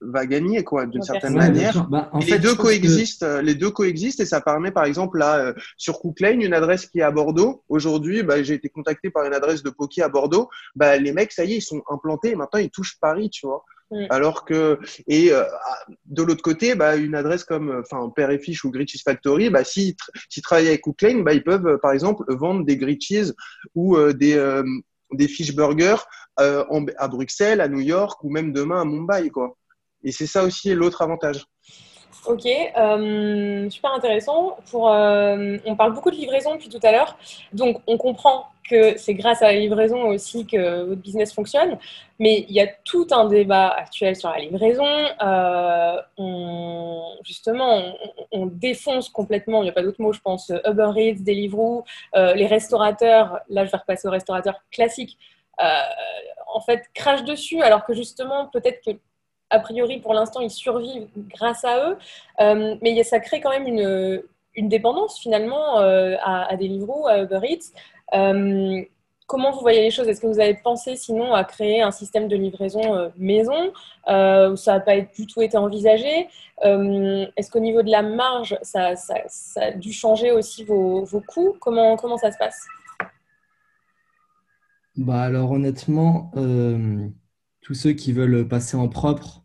va gagner quoi d'une certaine manière. Bah, les deux coexistent, euh, les deux coexistent et ça permet par exemple là euh, sur Cook Lane une adresse qui est à Bordeaux. Aujourd'hui, bah, j'ai été contacté par une adresse de Poké à Bordeaux. Bah, les mecs, ça y est, ils sont implantés. Et maintenant, ils touchent Paris, tu vois. Mm. Alors que et euh, de l'autre côté, bah, une adresse comme enfin Père et Fiche ou Gritchies Factory, bah, s'ils travaillent avec Cook Lane, bah, ils peuvent par exemple vendre des Gritchies ou des des fish burgers euh, à Bruxelles, à New York ou même demain à Mumbai. Quoi. Et c'est ça aussi l'autre avantage. Ok, euh, super intéressant. Pour, euh, on parle beaucoup de livraison depuis tout à l'heure. Donc, on comprend que c'est grâce à la livraison aussi que votre business fonctionne. Mais il y a tout un débat actuel sur la livraison. on, justement, on, défonce complètement, il n'y a pas d'autre mot, je pense, Uber Eats, Deliveroo, les restaurateurs. Là, je vais repasser aux restaurateurs classiques euh, en fait, crachent dessus, alors que justement, peut-être que a priori, pour l'instant, ils survivent grâce à eux. Euh, mais ça crée quand même une, dépendance finalement euh, à, Deliveroo, à Uber Eats. Comment vous voyez les choses? Est-ce que vous avez pensé sinon à créer un système de livraison maison où ça n'a pas du tout été envisagé? Est-ce qu'au niveau de la marge, ça, a dû changer aussi vos, coûts? Comment, ça se passe? Bah alors honnêtement, euh, tous ceux qui veulent passer en propre,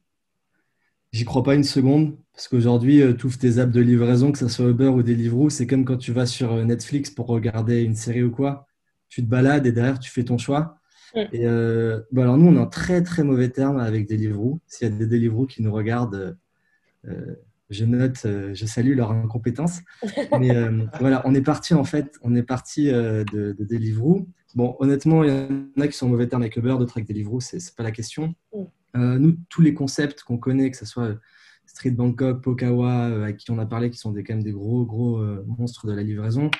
j'y crois pas une seconde. Parce qu'aujourd'hui, euh, tous tes apps de livraison, que ce soit Uber ou Deliveroo, c'est comme quand tu vas sur euh, Netflix pour regarder une série ou quoi. Tu te balades et derrière, tu fais ton choix. Mm. Et bah alors nous, on est en très très mauvais terme avec Deliveroo. S'il y a des Deliveroo qui nous regardent, je note, je salue leur incompétence. Mais voilà, on est parti en fait, on est parti de, de Deliveroo. Bon, honnêtement, il y en a qui sont en mauvais termes avec Uber, d'autres avec Deliveroo, ce n'est pas la question. Mm. Euh, nous, tous les concepts qu'on connaît, que ce soit Street Bangkok, Pokawa, euh, avec qui on a parlé, qui sont des, quand même des gros, gros euh, monstres de la livraison,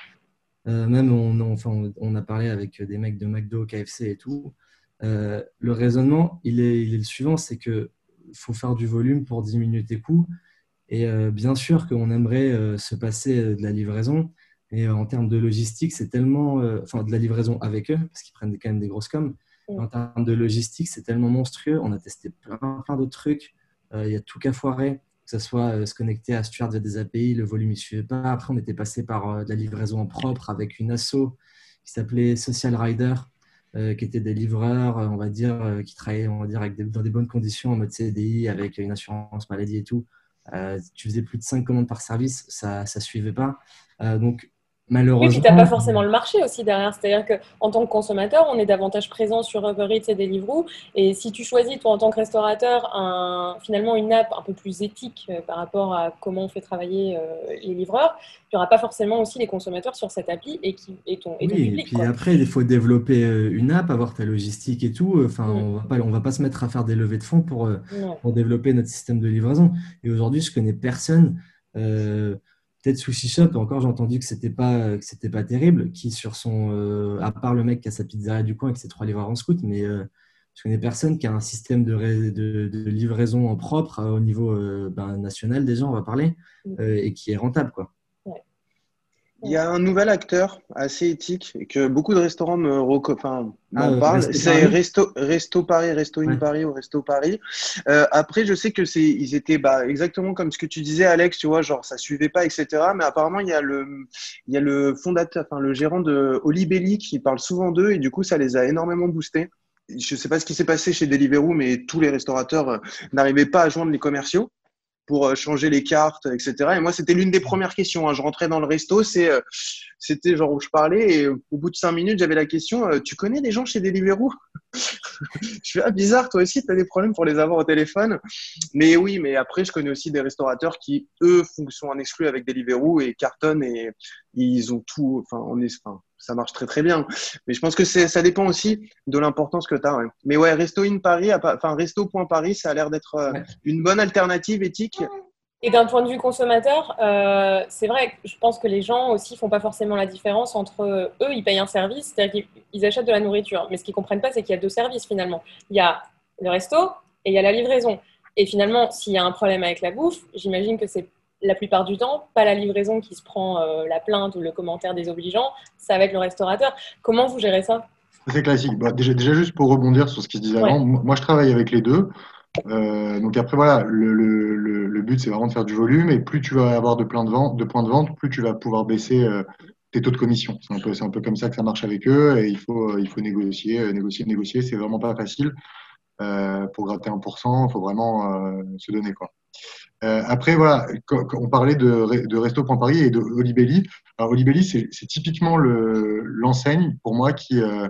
même on, enfin, on, a parlé avec des mecs de McDo, KFC et tout, le raisonnement, il est, il est le suivant, c'est qu'il faut faire du volume pour diminuer tes coûts. Et bien sûr qu'on aimerait se passer de la livraison, et euh, en termes de logistique, c'est tellement, euh, enfin de la livraison avec eux, parce qu'ils prennent quand même des grosses coms, En termes de logistique, c'est tellement monstrueux. On a testé plein, plein d'autres trucs. Il y a tout qu'à foirer que ce soit se connecter à Stuart via des API, le volume ne suivait pas. Après, on était passé par de la livraison en propre avec une asso qui s'appelait Social Rider, euh, qui étaient des livreurs, on va dire, euh, qui travaillaient, on va dire, avec dans des bonnes conditions en mode CDI, avec une assurance maladie et tout. Euh, tu faisais plus de 5 commandes par service, ça ne suivait pas. donc, Malheureusement. Oui, puis tu n'as pas forcément le marché aussi derrière. C'est-à-dire qu'en tant que consommateur, on est davantage présent sur Uber Eats et Deliveroo. Et si tu choisis, toi, en tant que restaurateur, un, finalement une app un peu plus éthique euh, par rapport à comment on fait travailler euh, les livreurs, tu n'auras pas forcément aussi les consommateurs sur cette appli et, qui, et ton, et oui, Et puis après, il faut développer euh, une app, avoir ta logistique et tout. Enfin, mm. on va pas, on va pas se mettre à faire des levées de fonds pour, pour développer notre système de livraison. Et aujourd'hui, je connais personne Sushi Shop, encore j'ai entendu que c'était pas que c'était pas terrible, qui sur son euh, à part le mec qui a sa pizzeria du coin avec ses trois livreurs en scout, mais euh, je connais personne qui a un système de, de, livraison en propre euh, au niveau ben, national déjà, on va parler, mm. et qui est rentable quoi. Il y a un nouvel acteur assez éthique que beaucoup de restaurants me enfin, m'en ah, parlent. C'est Resto, Resto Paris, Resto in Paris ou Resto Paris. Euh, après, je sais que c'est, ils étaient bah, exactement comme ce que tu disais, Alex. Tu vois, genre ça suivait pas, etc. Mais apparemment, il y a le, il y a le fondateur, enfin le gérant de Olibelli qui parle souvent d'eux et du coup, ça les a énormément boostés. Je sais pas ce qui s'est passé chez Deliveroo, mais tous les restaurateurs euh, n'arrivaient pas à joindre les commerciaux pour euh, changer les cartes, etc. Et moi, c'était l'une des premières questions. Hein. Je rentrais dans le resto, c'est, euh, c'était genre où je parlais, et au bout de cinq minutes, j'avais la question euh, Tu connais des gens chez Deliveroo? Je suis ah, bizarre, toi aussi, tu as des problèmes pour les avoir au téléphone. Mais oui, mais après, je connais aussi des restaurateurs qui, eux, sont en exclu avec Deliveroo et cartonnent et ils ont tout. Enfin, on est, enfin, ça marche très très bien. Mais je pense que ça dépend aussi de l'importance que tu as. Mais ouais, Resto in Paris, enfin Resto.paris, ça a l'air d'être euh, une bonne alternative éthique. Et d'un point de vue consommateur, euh, c'est vrai, je pense que les gens aussi font pas forcément la différence entre eux, ils payent un service, c'est-à-dire qu'ils achètent de la nourriture. Mais ce qu'ils comprennent pas, c'est qu'il y a deux services finalement. Il y a le resto et il y a la livraison. Et finalement, s'il y a un problème avec la bouffe, j'imagine que c'est la plupart du temps, pas la livraison qui se prend euh, la plainte ou le commentaire désobligeant, c'est avec le restaurateur. Comment vous gérez ça? C'est classique. Bah, déjà, déjà, juste pour rebondir sur ce qui se disait avant, moi je travaille avec les deux. Euh, donc après, voilà, le, le, le but c'est vraiment de faire du volume et plus tu vas avoir de, plein de, vente, de points de vente, plus tu vas pouvoir baisser euh, tes taux de commission. C'est un, peu, un peu comme ça que ça marche avec eux et il faut, il faut négocier, négocier, négocier. C'est vraiment pas facile. pour gratter 1%, il faut vraiment se donner. quoi. Euh, après, voilà, on parlait de, de Resto.Paris et de Olibelli. Alors, Olibelli, c'est typiquement l'enseigne pour moi qui, euh,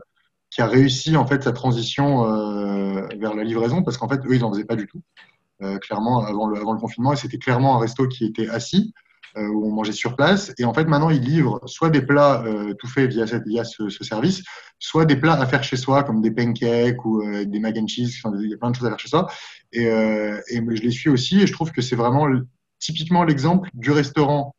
qui a réussi en fait sa transition euh, vers la livraison parce qu'en fait, eux, ils n'en faisaient pas du tout. clairement, avant le, avant le confinement, et c'était clairement un resto qui était assis. Euh, où on mangeait sur place. Et en fait, maintenant, ils livrent soit des plats euh, tout faits via, cette, via ce, ce, service, soit des plats à faire chez soi, comme des pancakes ou euh, des mac and cheese. Enfin, il y a plein de choses à faire chez soi. Et, et je les suis aussi. Et je trouve que c'est vraiment typiquement l'exemple du restaurant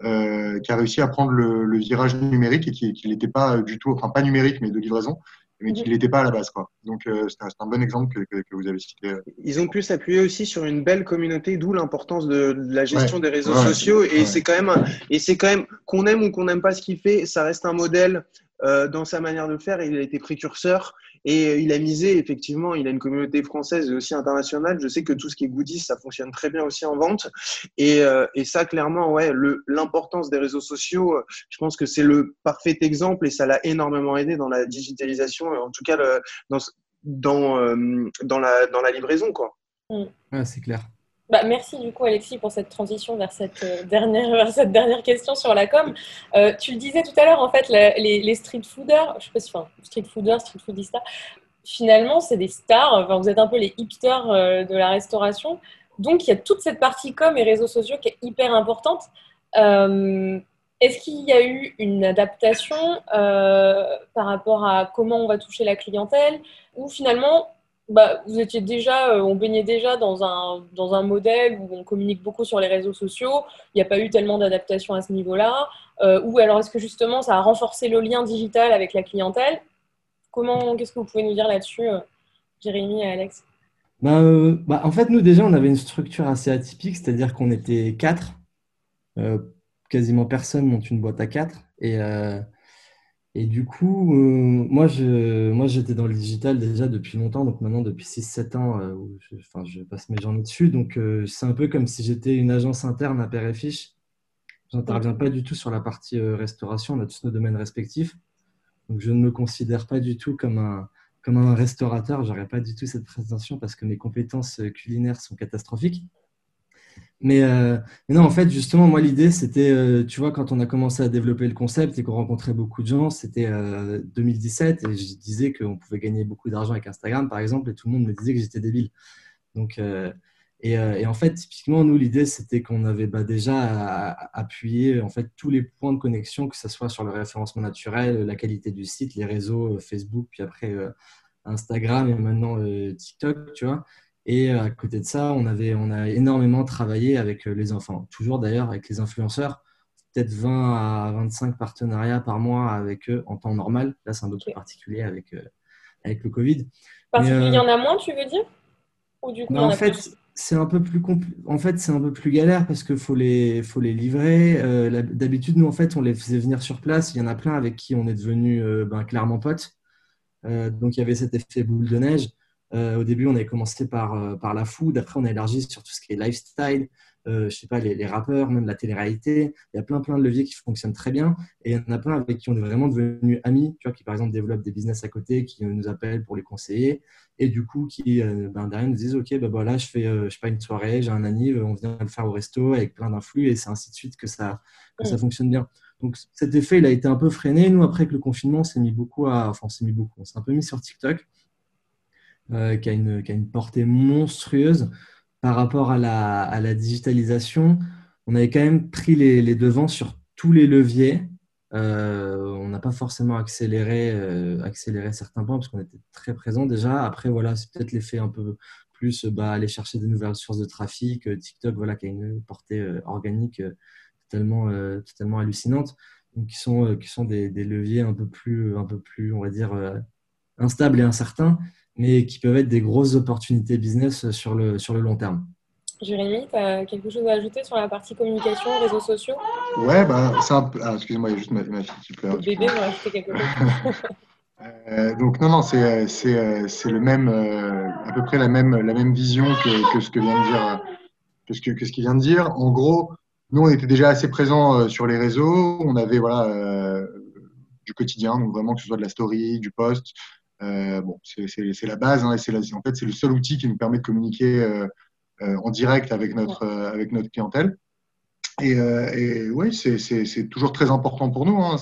qui a réussi à prendre le, le virage numérique et qui n'était pas du tout, enfin pas numérique, mais de livraison, mais qui n'était pas à la base. Quoi. Donc, euh, c'est un, bon exemple que, que, que, vous avez cité. Ils ont pu s'appuyer aussi sur une belle communauté, d'où l'importance de, de, la gestion des réseaux sociaux. Et c'est quand même, et c'est quand même qu'on aime ou qu'on n'aime pas ce qu'il fait, ça reste un modèle euh, dans sa manière de faire. Il a été précurseur et il a misé, effectivement, il a une communauté française et aussi internationale. Je sais que tout ce qui est goodies, ça fonctionne très bien aussi en vente. Et, euh, ça, clairement, ouais, l'importance des réseaux sociaux, je pense que c'est le parfait exemple et ça l'a énormément aidé dans la digitalisation, en tout cas dans, dans, euh, la, dans la livraison. Quoi. C'est clair. Bah, merci du coup Alexis pour cette transition vers cette, euh, dernière, vers cette dernière question sur la com. Euh, tu le disais tout à l'heure, en fait, les, street fooders, je sais pas si, enfin, street fooders, street foodistas, finalement, c'est des stars. Enfin, vous êtes un peu les hipsters euh, de la restauration. Donc, il y a toute cette partie com et réseaux sociaux qui est hyper importante. Est-ce qu'il y a eu une adaptation par rapport à comment on va toucher la clientèle ou finalement bah, vous étiez déjà, euh, on baignait déjà dans un, dans un modèle où on communique beaucoup sur les réseaux sociaux. Il n'y a pas eu tellement d'adaptation à ce niveau-là. Euh, ou alors est-ce que justement ça a renforcé le lien digital avec la clientèle? Comment, qu'est-ce que vous pouvez nous dire là-dessus, euh, Jérémy et Alex? Bah, bah, En fait, nous déjà, on avait une structure assez atypique, c'est-à-dire qu'on était quatre. quasiment personne monte une boîte à quatre. Et Et du coup, euh, moi, je, moi, j'étais dans le digital déjà depuis longtemps, donc maintenant depuis 6-7 ans, euh, je, enfin, je passe mes journées dessus. Donc, euh, c'est un peu comme si j'étais une agence interne à Père et Fiche. J'interviens pas du tout sur la partie restauration, on a tous nos domaines respectifs. Donc, je ne me considère pas du tout comme un, comme un restaurateur. Pas du tout cette présentation parce que mes compétences culinaires sont catastrophiques. Euh, mais, non, en fait, justement, moi, l'idée, c'était, euh, tu vois, quand on a commencé à développer le concept et qu'on rencontrait beaucoup de gens, c'était 2017 euh, et je disais qu'on pouvait gagner beaucoup d'argent avec Instagram, par exemple, et tout le monde me disait que j'étais débile. Donc, et, en fait, typiquement, nous, l'idée, c'était qu'on avait bah, déjà appuyé en fait tous les points de connexion, que ce soit sur le référencement naturel, la qualité du site, les réseaux, Facebook, puis après Instagram et maintenant TikTok, tu vois. Et euh, à côté de ça, on, avait, on a énormément travaillé avec euh, les enfants. Toujours d'ailleurs avec les influenceurs, peut-être 20 à 25 partenariats par mois avec eux en temps normal. Là, c'est un peu plus particulier avec, euh, avec le Covid. il y en a moins, tu veux dire? Ou du coup, en, fait, c'est un peu plus en fait c'est un peu plus galère parce qu'il faut les faut les livrer. D'habitude nous en fait on les faisait venir sur place. Il y en a plein avec qui on est devenu ben, clairement potes. Donc il y avait cet effet boule de neige au début, on avait commencé par, euh, par la food. Après, on a élargi sur tout ce qui est lifestyle. Euh, je sais pas, les, les, rappeurs, même la télé-réalité. Il y a plein, plein de leviers qui fonctionnent très bien. Et il y en a plein avec qui on est vraiment devenus amis, tu vois, qui par exemple développent des business à côté, qui nous appellent pour les conseiller. Et du coup, qui ben, derrière nous disent Ok, ben voilà, je fais, je sais pas, une soirée, j'ai un anniv, on vient le faire au resto avec plein d'influx et c'est ainsi de suite que ça, que ça fonctionne bien. Donc cet effet, il a été un peu freiné. Nous, après que le confinement, on s'est mis beaucoup à, enfin, on s'est mis beaucoup, on s'est un peu mis sur TikTok. Euh, qui, a une, portée monstrueuse par rapport à la, digitalisation. On avait quand même pris les, devants sur tous les leviers. Euh, on n'a pas forcément accéléré, euh, accéléré certains points parce qu'on était très présent déjà. Après, voilà, c'est peut-être l'effet un peu plus bah, aller chercher de nouvelles sources de trafic. TikTok, voilà, qui a une portée organique totalement, hallucinante. Qui sont, des, des, leviers un peu plus, instables et incertains mais qui peuvent être des grosses opportunités business sur le, sur le long terme. Jérémy, tu as quelque chose à ajouter sur la partie communication, réseaux sociaux? Ouais, bah, c'est un peu. Ah, excusez-moi, il y a juste ma, fille qui pleure. Le bébé va ajouter quelque chose. Euh, donc non, non, c'est, c'est, c'est le même, euh, à peu près la même, la même vision que, que ce que vient de dire, que ce, que, que ce qu'il vient de dire. En gros, nous, on était déjà assez présents euh, sur les réseaux. On avait voilà du quotidien, donc vraiment que ce soit de la story, du post, euh, bon, c'est la base, hein, et c'est en fait c'est le seul outil qui nous permet de communiquer euh, euh, en direct avec notre avec notre clientèle. Et, et oui, c'est toujours très important pour nous. Hein,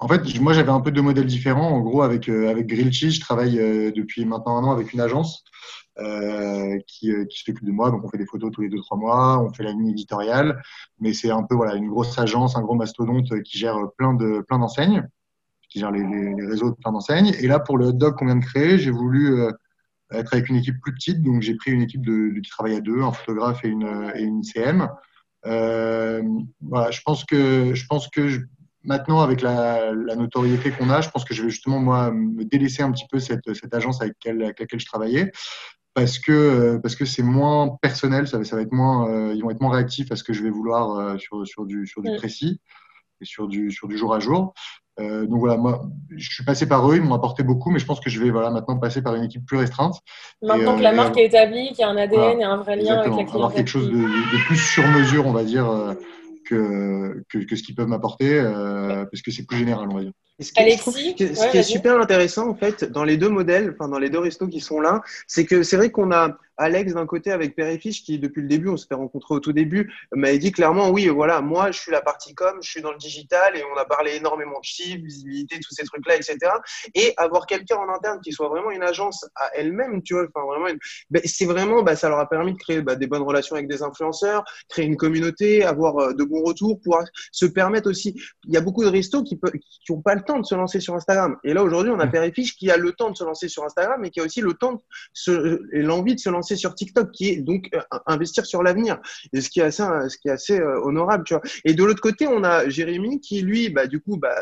en fait, moi j'avais un peu deux modèles différents. En gros, avec avec Grillchi, je travaille depuis maintenant un an avec une agence qui, qui s'occupe de moi. Donc, on fait des photos tous les deux trois mois, on fait la ligne éditoriale, mais c'est un peu voilà une grosse agence, un gros mastodonte qui gère plein de plein d'enseignes qui gère les, les, réseaux de plein d'enseignes. Et là, pour le hot dog qu'on vient de créer, j'ai voulu euh, être avec une équipe plus petite. Donc, j'ai pris une équipe de, qui travaille à deux, un photographe et une, et une CM. Euh, voilà, je pense que, je pense que maintenant, avec la, la notoriété qu'on a, je pense que je vais justement, moi, me délaisser un petit peu cette, cette agence avec, avec, laquelle je travaillais. Parce que parce que c'est moins personnel, ça, ça va être moins, euh, ils vont être moins réactifs à ce que je vais vouloir euh, sur, sur du sur du précis et sur du sur du jour à jour. Euh, donc voilà, moi, je suis passé par eux, ils m'ont apporté beaucoup, mais je pense que je vais voilà, maintenant passer par une équipe plus restreinte. Maintenant que la euh, marque est établie, qu'il y a un ADN et un vrai lien avec la clientèle. Avoir quelque chose de, de, plus sur mesure, on va dire, euh, que, que, que, ce qu'ils peuvent m'apporter, parce que c'est plus général, on va dire. ce qui, Alexis, ce qui est super intéressant, en fait, dans les deux modèles, enfin, dans les deux restos qui sont là, c'est que c'est vrai qu'on a Alex d'un côté avec Père qui depuis le début, on se fait rencontrer au tout début, m'avait dit clairement oui, voilà, moi je suis la partie com, je suis dans le digital et on a parlé énormément de chiffres, visibilité, tous ces trucs-là, etc. Et avoir quelqu'un en interne qui soit vraiment une agence à elle-même, tu vois, enfin vraiment, ben, c'est vraiment, bah, ça leur a permis de créer bah, des bonnes relations avec des influenceurs, créer une communauté, avoir euh, de bons retours, pouvoir se permettre aussi. Il y a beaucoup de restos qui n'ont pas le temps de se lancer sur Instagram. Et là aujourd'hui, on a Père qui a le temps de se lancer sur Instagram et qui a aussi le temps et l'envie de se lancer sur TikTok, qui est donc euh, investir sur l'avenir. Et ce qui est assez, ce qui est assez euh, honorable, tu vois. Et de l'autre côté, on a Jérémy qui, lui, bah, du coup, bah,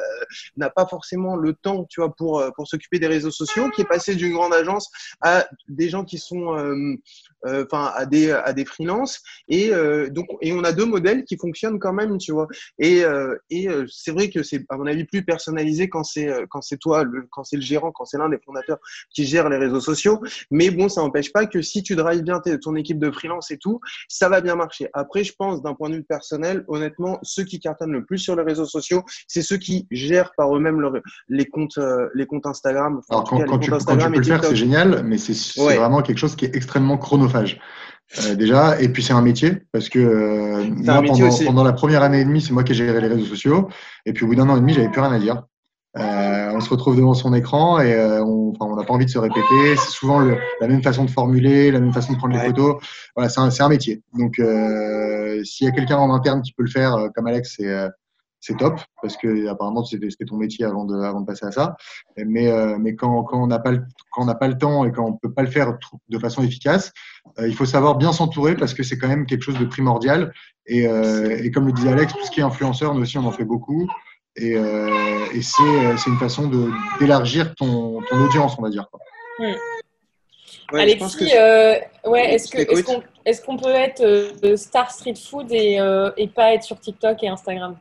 n'a pas forcément le temps, tu vois, pour, euh, pour s'occuper des réseaux sociaux, qui est passé d'une grande agence à des gens qui sont euh, enfin à des à des freelances et euh, donc et on a deux modèles qui fonctionnent quand même tu vois et euh, et c'est vrai que c'est à mon avis plus personnalisé quand c'est quand c'est toi quand c'est le gérant quand c'est l'un des fondateurs qui gère les réseaux sociaux mais bon ça n'empêche pas que si tu drives bien ton équipe de freelance et tout ça va bien marcher. Après je pense d'un point de vue personnel honnêtement ceux qui cartonnent le plus sur les réseaux sociaux c'est ceux qui gèrent par eux-mêmes les comptes les comptes Instagram. Alors quand, quand, tu, quand, tu, peux le faire c'est génial mais c'est vraiment quelque chose qui est extrêmement chronophage. Euh, déjà, et puis c'est un métier parce que euh, moi, pendant, la première année et demie, c'est moi qui ai géré les réseaux sociaux, et puis au bout d'un an et demi, j'avais plus rien à dire. Euh, on se retrouve devant son écran et on n'a pas envie de se répéter. C'est souvent la même façon de formuler, la même façon de prendre les photos. Voilà, c'est un, un, métier. Donc, s'il y a quelqu'un en interne qui peut le faire, comme Alex, c'est c'est top parce que apparemment c'était ton métier avant de, avant de passer à ça. Mais, euh, mais quand, quand on n'a pas, le, quand on n'a pas le temps et quand on peut pas le faire de façon efficace, euh, il faut savoir bien s'entourer parce que c'est quand même quelque chose de primordial. Et, euh, et, comme le disait Alex, tout ce qui est influenceur, nous aussi on en fait beaucoup. Et, et c'est une façon d'élargir ton, ton audience, on va dire. Quoi. Alexis, ouais, est-ce qu'on est qu'on peut être star street food et, et pas être sur TikTok et Instagram?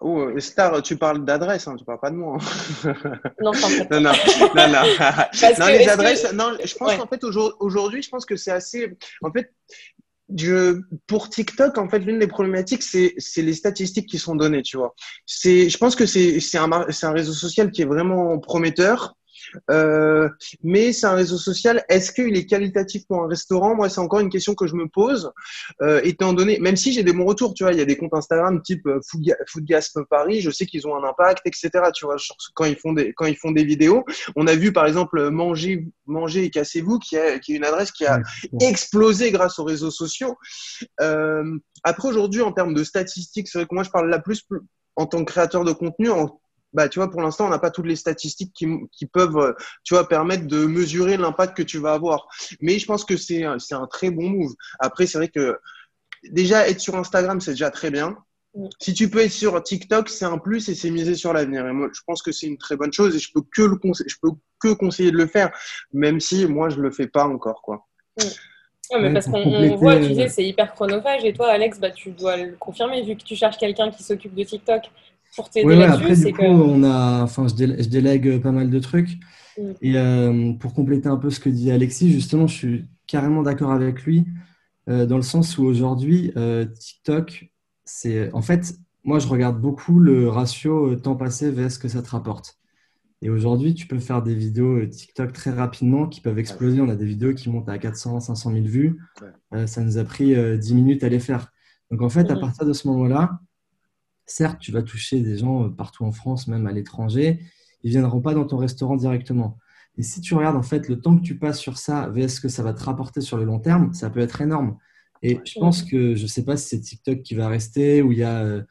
Oh, euh, Star, tu parles d'adresse, hein, tu parles pas de moi. Hein. Non, non, non, non, non. non les adresses, non, je pense qu'en fait, aujourd'hui, je pense que c'est assez. En fait, je, pour TikTok, en fait, l'une des problématiques, c'est, c'est les statistiques qui sont données, tu vois. C'est, je pense que c'est, un, c'est un réseau social qui est vraiment prometteur. Euh, mais c'est un réseau social. Est-ce qu'il est qualitatif pour un restaurant? Moi, c'est encore une question que je me pose. Euh, étant donné, même si j'ai des bons retours, tu vois, il y a des comptes Instagram type euh, Foodgasp Paris, je sais qu'ils ont un impact, etc. Tu vois, quand ils font des quand ils font des vidéos, on a vu par exemple manger manger et cassez-vous qui, qui est une adresse qui a explosé grâce aux réseaux sociaux. Euh, après aujourd'hui, en termes de statistiques, c'est vrai que moi je parle la plus en tant que créateur de contenu en bah, tu vois, pour l'instant, on n'a pas toutes les statistiques qui, qui, peuvent, euh, tu vois, permettre de mesurer l'impact que tu vas avoir. Mais je pense que c'est un, un très bon move. Après, c'est vrai que déjà, être sur Instagram, c'est déjà très bien. Mm. Si tu peux être sur TikTok, c'est un plus et c'est misé sur l'avenir. Et moi, je pense que c'est une très bonne chose et je peux que le conseiller, je peux que conseiller de le faire, même si moi, je le fais pas encore, quoi. Mm. mais parce qu'on voit, tu disais, c'est hyper chronophage. Et toi, Alex, bah, tu dois le confirmer vu que tu cherches quelqu'un qui s'occupe de TikTok pour t'aider Après, du coup, on a, enfin, je, délègue, pas mal de trucs. Mm. Et euh, pour compléter un peu ce que disait Alexis, justement, je suis carrément d'accord avec lui euh, dans le sens où aujourd'hui, euh, TikTok, c'est en fait, moi, je regarde beaucoup le ratio temps passé vers ce que ça te rapporte. Et aujourd'hui, tu peux faire des vidéos TikTok très rapidement qui peuvent exploser. On a des vidéos qui montent à 400, 500 000 vues. ça nous a pris 10 minutes à les faire. Donc, en fait, à mm. partir de ce moment-là, certes, tu vas toucher des gens euh, partout en France, même à l'étranger, ils ne viendront pas dans ton restaurant directement. Et si tu regardes en fait le temps que tu passes sur ça, vers ce que ça va te rapporter sur le long terme, ça peut être énorme. Et je pense que je ne sais pas si c'est TikTok qui va rester ou il y, a, euh,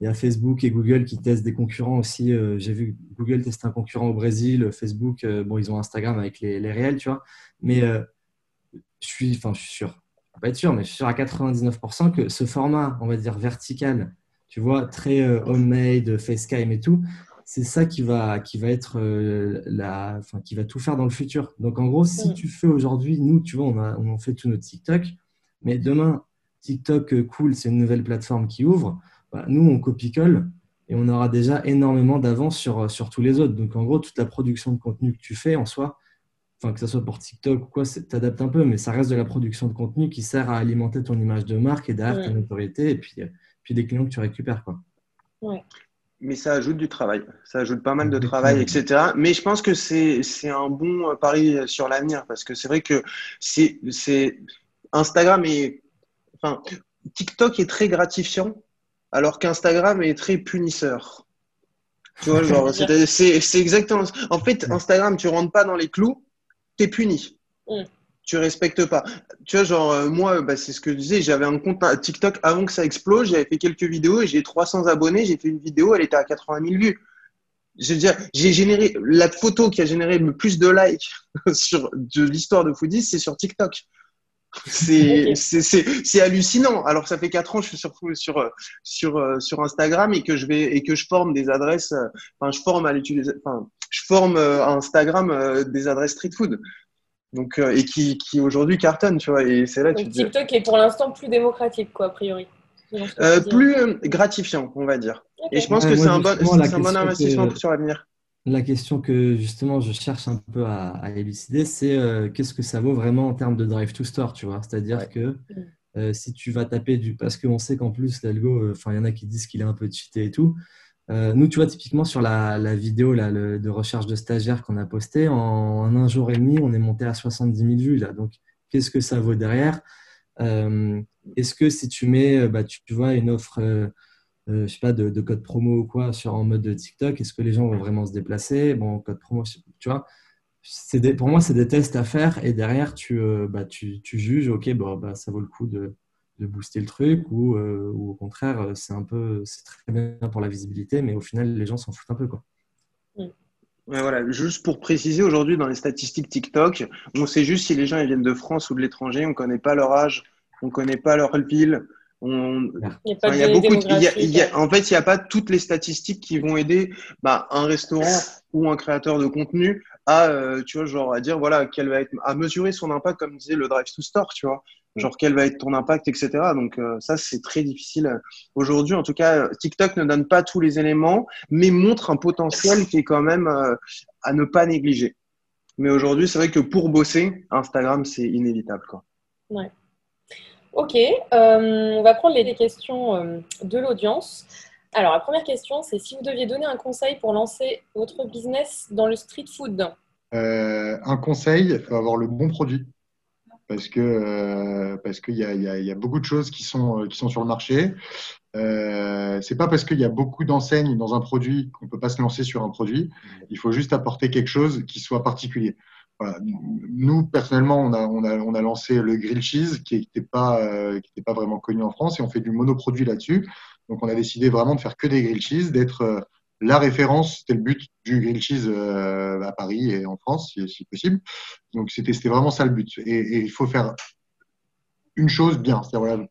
il y a Facebook et Google qui testent des concurrents aussi. Euh, j'ai vu Google tester un concurrent au Brésil, Facebook, bon, ils ont Instagram avec les, les réels, tu vois. Mais je suis, enfin, je suis sûr, pas être sûr, mais je suis sûr à 99% que ce format, on va dire vertical, tu vois, très euh, homemade, facecam et tout, c'est ça qui va, qui va être euh, la, enfin, qui va tout faire dans le futur. Donc en gros, si tu fais aujourd'hui, nous, tu vois, on, a, on fait tout notre TikTok, mais demain, TikTok, euh, cool, c'est une nouvelle plateforme qui ouvre. Bah, nous, on copie-colle et on aura déjà énormément d'avance sur, sur tous les autres. Donc en gros, toute la production de contenu que tu fais en soi, enfin que ce soit pour TikTok ou quoi, t'adaptes un peu, mais ça reste de la production de contenu qui sert à alimenter ton image de marque et derrière ta notoriété. Et puis puis des clients que tu récupères. Quoi. Mais ça ajoute du travail, ça ajoute pas mal de travail, etc. Mais je pense que c'est un bon pari sur l'avenir parce que c'est vrai que c'est Instagram et enfin TikTok est très gratifiant alors qu'Instagram est très punisseur. Tu vois, genre, c'est exactement. En fait, Instagram, tu rentres pas dans les clous, tu es puni tu respectes pas. Tu vois, genre, euh, moi, bah, c'est ce que je disais, j'avais un compte TikTok avant que ça explose, j'avais fait quelques vidéos et j'ai 300 abonnés, j'ai fait une vidéo, elle était à 80 000 vues. Je veux dire, j'ai généré, la photo qui a généré le plus de likes sur de l'histoire de Foodies, c'est sur TikTok. C'est c'est hallucinant. Alors ça fait quatre ans que je suis sur sur sur sur Instagram et que je vais et que je forme des adresses. Enfin, je forme à l'utiliser. Enfin, je forme à Instagram euh, des adresses street food. Donc, euh, et qui, qui aujourd'hui cartonne, tu vois. Et c'est là Donc, TikTok est pour l'instant plus démocratique, quoi, a priori. Euh, plus euh, gratifiant, on va dire. Okay. Et je pense Ouais, que c'est un bon, un investissement que- sur l'avenir. La question que justement je cherche un peu à, à élucider, c'est euh, qu'est-ce que ça vaut vraiment en termes de drive to store, tu vois? C'est-à-dire Ouais. que euh, si tu vas taper du. Parce qu'on sait qu'en plus, l'algo, euh, enfin, il y en a qui disent qu'il est un peu cheaté et tout. Euh, nous, tu vois, typiquement sur la, vidéo de recherche de stagiaire qu'on a postée, en, un jour et demi, on est monté à 70 000 vues. Donc, qu'est-ce que ça vaut derrière? Euh, est-ce que si tu mets, euh, bah, tu, vois, une offre. je sais pas, de, de code promo ou quoi sur en mode de TikTok, est-ce que les gens vont vraiment se déplacer? Bon, code promo, tu vois, pour moi, c'est des tests à faire et derrière, tu, bah, tu juges, ok, bon, bah, ça vaut le coup de, de booster le truc ou, euh, ou au contraire, euh, c'est un peu, c'est très bien pour la visibilité, mais au final, les gens s'en foutent un peu, quoi. Ouais, voilà. Juste pour préciser, aujourd'hui, dans les statistiques TikTok, on sait juste si les gens ils viennent de France ou de l'étranger. On ne connaît pas leur âge, on ne connaît pas leur ville. On... Il Enfin, y a beaucoup de- il y a- démographique. il y a- en fait, il n'y a pas toutes les statistiques qui vont aider bah, un restaurant ou un créateur de contenu à, euh, tu vois, genre, à dire, voilà, quel va être, à mesurer son impact, comme disait le Drive to Store, tu vois. Genre, quel va être ton impact, etc. Donc, euh, ça, c'est très difficile. Aujourd'hui, en tout cas, TikTok ne donne pas tous les éléments, mais montre un potentiel qui est quand même euh, à ne pas négliger. Mais aujourd'hui, c'est vrai que pour bosser, Instagram, c'est inévitable, quoi. Ok, euh, on va prendre les questions euh, de l'audience. Alors, la première question, c'est si vous deviez donner un conseil pour lancer votre business dans le street food. Euh, un conseil, il faut avoir le bon produit. Parce que euh, parce qu'il y a, y, y a beaucoup de choses qui sont, euh, qui sont sur le marché. Euh, c'est pas parce qu'il y a beaucoup d'enseignes dans un produit qu'on peut pas se lancer sur un produit. Il faut juste apporter quelque chose qui soit particulier. Voilà. Nous personnellement, on a, on a, on a lancé le grill cheese qui n'était pas euh, qui était pas vraiment connu en France et on fait du monoproduit là-dessus. Donc on a décidé vraiment de faire que des grill cheese, d'être euh, la référence. C'était le but du grill cheese euh, à Paris et en France, si, si possible. Donc c'était vraiment ça le but. Et, et il faut faire une chose bien. C'est-à-dire voilà,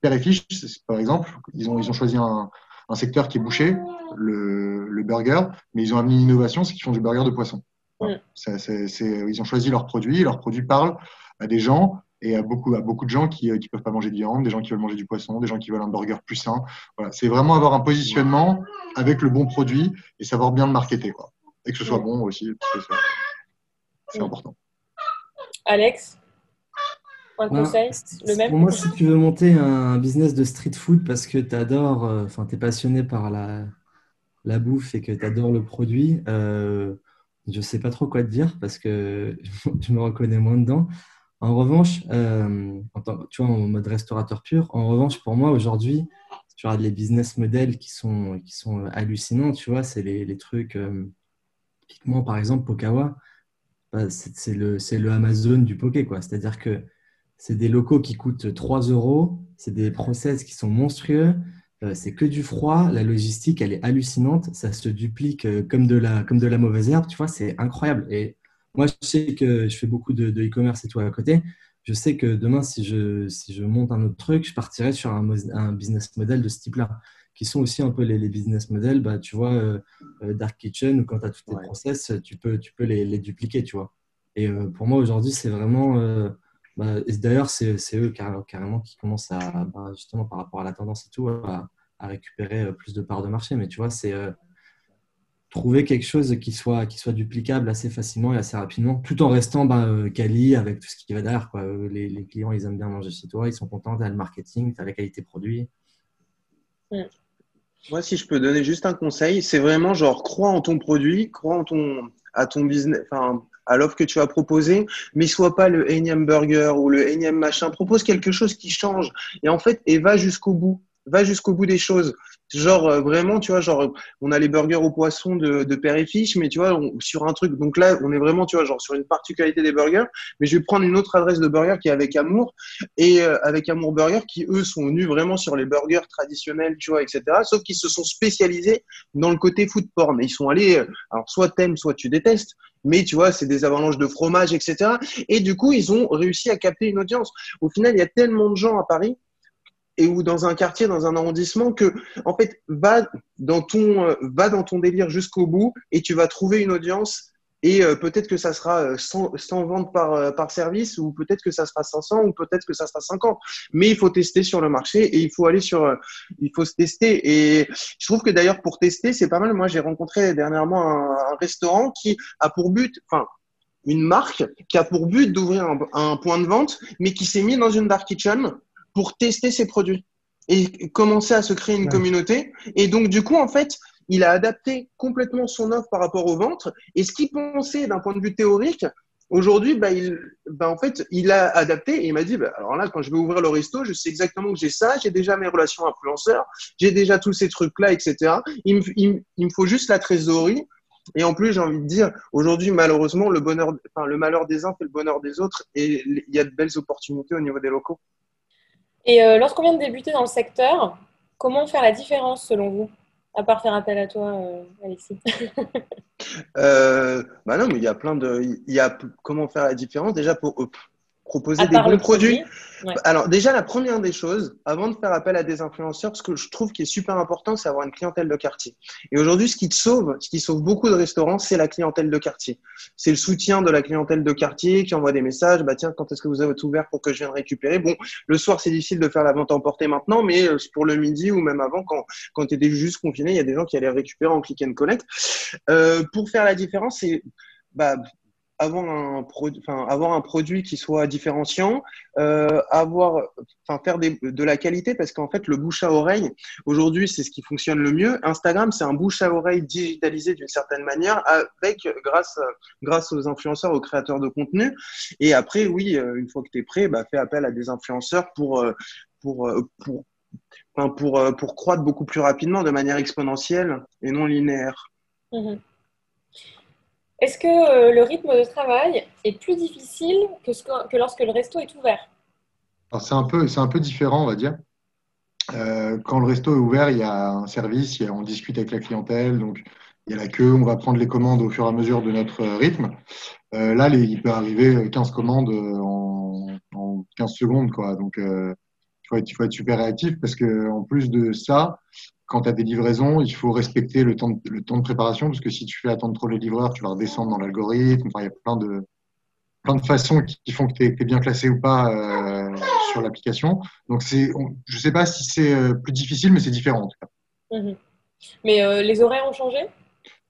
Père et Fiche, par exemple, ils ont ils ont choisi un, un secteur qui est bouché, le, le burger, mais ils ont amené une innovation, c'est qu'ils font du burger de poisson. Voilà. Ça, c'est- c'est- ils ont choisi leurs produits, leurs produits parlent à des gens et à beaucoup, à beaucoup de gens qui ne peuvent pas manger de viande, des gens qui veulent manger du poisson, des gens qui veulent un burger plus sain. Voilà. C'est vraiment avoir un positionnement avec le bon produit et savoir bien le marketer. Quoi. Et que ce soit bon aussi, c'est- important. Alex, un conseil, le même Pour moi, si tu veux monter un business de street food parce que tu adores, enfin, tu es passionné par la, la bouffe et que tu adores le produit, euh, je sais pas trop quoi te dire parce que je me reconnais moins dedans. En revanche, euh, tu vois, en mode restaurateur pur, en revanche, pour moi, aujourd'hui, tu regardes les business models qui sont, qui sont hallucinants, tu vois, c'est les, les trucs, euh, par exemple, Pokawa, bah, c'est le, le Amazon du poké, quoi. C'est-à-dire que c'est des locaux qui coûtent 3 euros, c'est des process qui sont monstrueux, euh, c'est que du froid, la logistique, elle est hallucinante, ça se duplique euh, comme de la, comme de la mauvaise herbe, tu vois, c'est incroyable. Moi, je sais que je fais beaucoup de de e-commerce et tout à côté. Je sais que demain, si je, si je monte un autre truc, je partirai sur un, business model de ce type-là, qui sont aussi un peu les, les business models, bah, tu vois, euh, euh, Dark Kitchen, où quand tu as tous tes Ouais. process, tu peux, tu peux les, les dupliquer, tu vois. Et euh, pour moi, aujourd'hui, c'est vraiment. euh, bah, D'ailleurs, c'est eux car- carrément qui commencent à, bah, justement par rapport à la tendance et tout, à, à récupérer plus de parts de marché. Mais tu vois, c'est trouver quelque chose qui soit, qui soit duplicable assez facilement et assez rapidement, tout en restant bah, euh, quali avec tout ce qui va derrière. Quoi. Euh, Les, clients, ils aiment bien manger chez toi, ils sont contents, tu as le marketing, tu as la qualité produit. Moi, si je peux donner juste un conseil, c'est vraiment genre crois en ton produit, crois en ton, à ton business, enfin, à l'offre que tu vas proposer, mais sois pas le énième burger ou le énième machin. Propose quelque chose qui change. Et en fait, et va jusqu'au bout. Va jusqu'au bout des choses. Genre, euh, vraiment, tu vois, genre, on a les burgers au poisson de, de Père et Fiche, mais tu vois, sur un truc. Donc là, on est vraiment, tu vois, genre, sur une particularité des burgers. Mais je vais prendre une autre adresse de burger qui est avec Amour et euh, avec Amour Burger qui, eux, sont venus vraiment sur les burgers traditionnels, tu vois, etc. Sauf qu'ils se sont spécialisés dans le côté food porn. Et ils sont allés, euh, alors, soit t'aimes, soit tu détestes. Mais tu vois, c'est des avalanches de fromage, etc. Et du coup, ils ont réussi à capter une audience. Au final, il y a tellement de gens à Paris et ou dans un quartier, dans un arrondissement que, en fait, va dans ton, euh, va dans ton délire jusqu'au bout et tu vas trouver une audience et euh, peut-être que ça sera 100, 100 ventes par, par service ou peut-être que ça sera 500 ou peut-être que ça sera 50. Mais il faut tester sur le marché et il faut aller sur, il faut se tester. Et je trouve que d'ailleurs pour tester, c'est pas mal. Moi, j'ai rencontré dernièrement un, restaurant qui a pour but, enfin, une marque qui a pour but d'ouvrir un, point de vente, mais qui s'est mis dans une dark kitchen pour tester ses produits et commencer à se créer une communauté. Et donc, du coup, en fait, il a adapté complètement son offre par rapport au ventre. Et ce qu'il pensait d'un point de vue théorique, aujourd'hui, bah, il, bah, en fait, il a adapté et il m'a dit, bah, alors là, quand je vais ouvrir le resto, je sais exactement que j'ai ça, j'ai déjà mes relations influenceurs, j'ai déjà tous ces trucs-là, etc. Il me, il, il me faut juste la trésorerie et en plus, j'ai envie de dire, aujourd'hui, malheureusement, le, bonheur, enfin, le malheur des uns fait le bonheur des autres et il y a de belles opportunités au niveau des locaux. Et euh, lorsqu'on vient de débuter dans le secteur, comment faire la différence selon vous? À part faire appel à toi, euh, Alexis. euh, bah non, mais il y a plein de. Y a comment faire la différence? Déjà pour proposer des bons produits. Ouais. Alors déjà, la première des choses, avant de faire appel à des influenceurs, ce que je trouve qui est super important, c'est avoir une clientèle de quartier. Et aujourd'hui, ce qui te sauve, ce qui sauve beaucoup de restaurants, c'est la clientèle de quartier. C'est le soutien de la clientèle de quartier qui envoie des messages. Bah tiens, quand est-ce que vous avez ouvert pour que je vienne récupérer? Bon, le soir, c'est difficile de faire la vente emportée maintenant, mais euh, pour le midi ou même avant, quand quand tu étais juste confiné, il y a des gens qui allaient récupérer en click and collect. Euh, pour faire la différence, c'est bah, avoir un, enfin, avoir un produit qui soit différenciant, euh, avoir, faire de la qualité parce qu'en fait, le bouche à oreille, aujourd'hui, c'est ce qui fonctionne le mieux. Instagram, c'est un bouche à oreille digitalisé d'une certaine manière avec, grâce, aux influenceurs, aux créateurs de contenu. Et après, oui, euh, une fois que tu es prêt, bah, fais appel à des influenceurs pour, euh, pour croître beaucoup plus rapidement de manière exponentielle et non linéaire. Mmh. Est-ce que euh, le rythme de travail est plus difficile que, lorsque le resto est ouvert? C'est un, peu, différent, on va dire. Euh, quand le resto est ouvert, il y a un service, on discute avec la clientèle, donc il y a la queue, on va prendre les commandes au fur et à mesure de notre rythme. Euh, là, les, il peut arriver 15 commandes en, en 15 secondes. Donc, il faut, faut être super réactif parce que en plus de ça, quand tu as des livraisons, il faut respecter le temps, de, préparation, parce que si tu fais attendre trop les livreurs, tu vas redescendre dans l'algorithme. Il y a plein de, façons qui, font que tu es, bien classé ou pas euh, sur l'application. Donc, on, je ne sais pas si c'est euh, plus difficile, mais c'est différent en tout cas. Mmh. Mais euh, les horaires ont changé?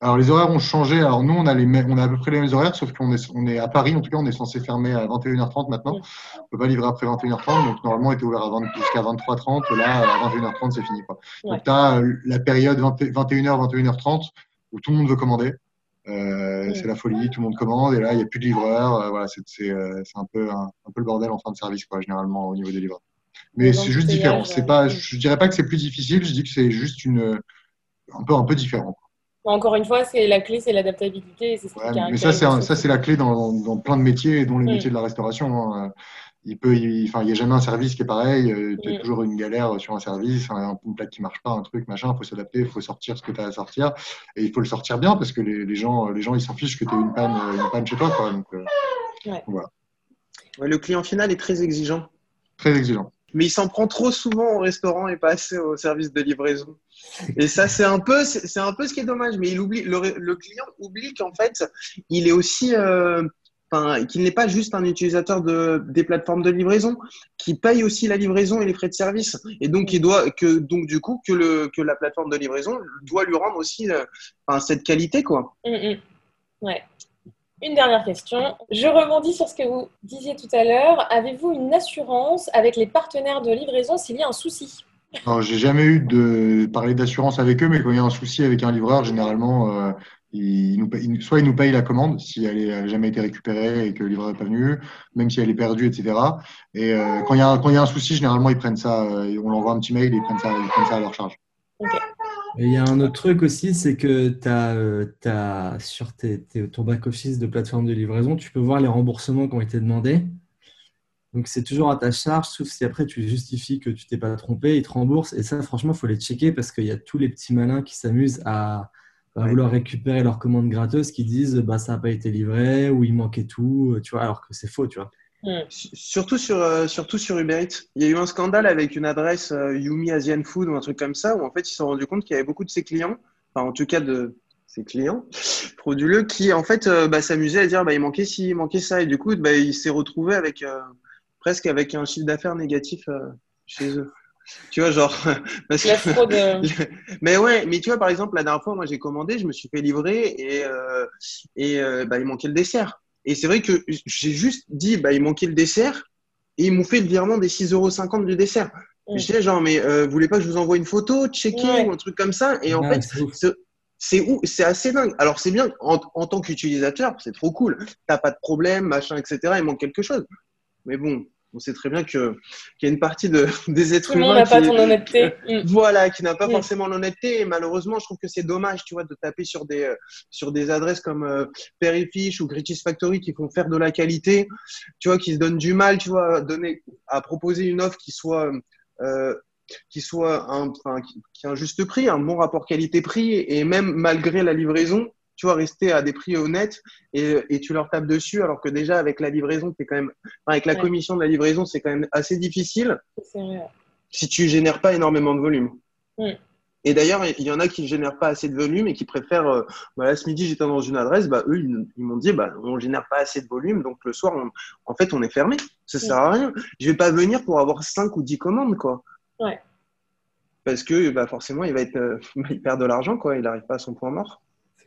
Alors les horaires ont changé. Alors nous, on a, les mêmes, on a à peu près les mêmes horaires, sauf qu'on est, on est à Paris. En tout cas, on est censé fermer à 21h30 maintenant. On peut pas livrer après 21h30. Donc normalement, on était ouvert jusqu'à 23h30. Là, à 21h30, c'est fini. Quoi. Ouais. Donc tu as la période 21h, 21h30 où tout le monde veut commander. Euh, ouais. C'est la folie, tout le monde commande et là, il n'y a plus de livreurs. Euh, voilà, c'est un peu, un, un, peu le bordel en fin de service, quoi, généralement, au niveau des livreurs. Mais c'est juste différent. C'est pas, je dirais pas que c'est plus difficile, je dis que c'est juste une, un peu, un peu différent. Encore une fois, c'est la clé, c'est l'adaptabilité. Ouais, mais ça, c'est ça, c'est la clé dans, dans, plein de métiers, dont les mmh. métiers de la restauration. Hein. Il peut, il, enfin, il n'y a jamais un service qui est pareil. Euh, tu as mmh. toujours une galère sur un service, un, une plaque qui marche pas, un truc, machin. Il faut s'adapter, il faut sortir ce que tu as à sortir, et il faut le sortir bien parce que les, les gens, les gens, ils s'en fichent que tu aies une panne, une panne chez toi, quoi. Donc, euh, ouais. voilà. le client final est très exigeant. Très exigeant mais il s'en prend trop souvent au restaurant et pas assez au service de livraison. Et ça, c'est un peu, c'est un peu ce qui est dommage. Mais il oublie, le, client oublie qu'en fait, il est aussi, euh, qu'il n'est pas juste un utilisateur de des plateformes de livraison, qui paye aussi la livraison et les frais de service. Et donc, il doit que, donc du coup, que le que la plateforme de livraison doit lui rendre aussi, euh, cette qualité, quoi. Mm -hmm. Ouais. Une dernière question. Je rebondis sur ce que vous disiez tout à l'heure. Avez-vous une assurance avec les partenaires de livraison s'il y a un souci? Alors, j'ai jamais eu de parler d'assurance avec eux, mais quand il y a un souci avec un livreur, généralement, euh, nous soit il nous paye la commande si elle n'a jamais été récupérée et que le livreur n'est pas venu, même si elle est perdue, etc. Et euh, quand, il y a, y un souci, généralement, ils prennent ça, euh, on leur envoie un petit mail et ils prennent ça, ils prennent ça à leur charge. Okay. Il y a un autre truc aussi, c'est que tu as, euh, as, sur tes, tes, ton back-office de plateforme de livraison, tu peux voir les remboursements qui ont été demandés. Donc, c'est toujours à ta charge, sauf si après tu justifies que tu t'es pas trompé, ils te remboursent. Et ça, franchement, il faut les checker parce qu'il y a tous les petits malins qui s'amusent à, à, vouloir récupérer leur commande gratteuse qui disent bah, ça n'a pas été livré ou il manquait tout, tu vois, alors que c'est faux, tu vois. Mmh. Surtout sur, euh, surtout sur Uber Eats. Il y a eu un scandale avec une adresse euh, Yumi Asian Food ou un truc comme ça, où en fait ils se sont rendus compte qu'il y avait beaucoup de ses clients, enfin en tout cas de ses clients, frauduleux qui en fait euh, bah, s'amusait à dire bah, il manquait ci, il manquait ça et du coup bah, il s'est retrouvé avec euh, presque avec un chiffre d'affaires négatif euh, chez eux. Tu vois genre parce La fraude. euh, mais ouais, mais tu vois par exemple la dernière fois moi j'ai commandé, je me suis fait livrer et euh, et bah, il manquait le dessert. Et c'est vrai que j'ai juste dit bah il manquait le dessert et ils m'ont fait le virement des 6,50€ du dessert. Je disais genre mais euh, vous voulez pas que je vous envoie une photo, checker Ouais. ou un truc comme ça? Et en fait c'est où c'est assez dingue. Alors c'est bien en, en tant qu'utilisateur, c'est trop cool. T'as pas de problème, machin, etc. Il manque quelque chose. Mais bon, on sait très bien qu'il y a une partie de, des êtres humains n'a pas ton honnêteté. Mm. voilà, qui n'a pas Mm. forcément l'honnêteté. Et malheureusement, je trouve que c'est dommage, tu vois, de taper sur des euh, sur des adresses comme euh, Perifish ou Gritis Factory qui font faire de la qualité, tu vois, qui se donnent du mal, tu vois, à donner à proposer une offre qui soit euh, qui soit un, enfin, qui, qui a un juste prix, un bon rapport qualité-prix, et même malgré la livraison, tu vois, rester à des prix honnêtes et, et tu leur tapes dessus, alors que déjà avec la livraison, t'es quand même, enfin, avec la Ouais. commission de la livraison, c'est quand même assez difficile vrai. si tu génères pas énormément de volume. Et d'ailleurs, il y en a qui génèrent pas assez de volume et qui préfèrent. euh, bah là, ce midi, j'étais dans une adresse, bah, eux, ils, ils m'ont dit, bah, on génère pas assez de volume, donc le soir, on- en fait, on est fermé. Ça Mm. sert à rien. Je vais pas venir pour avoir 5 ou 10 commandes, quoi. Ouais. Parce que bah, forcément, il va être, euh, il perd de l'argent, quoi. Il n'arrive pas à son point mort.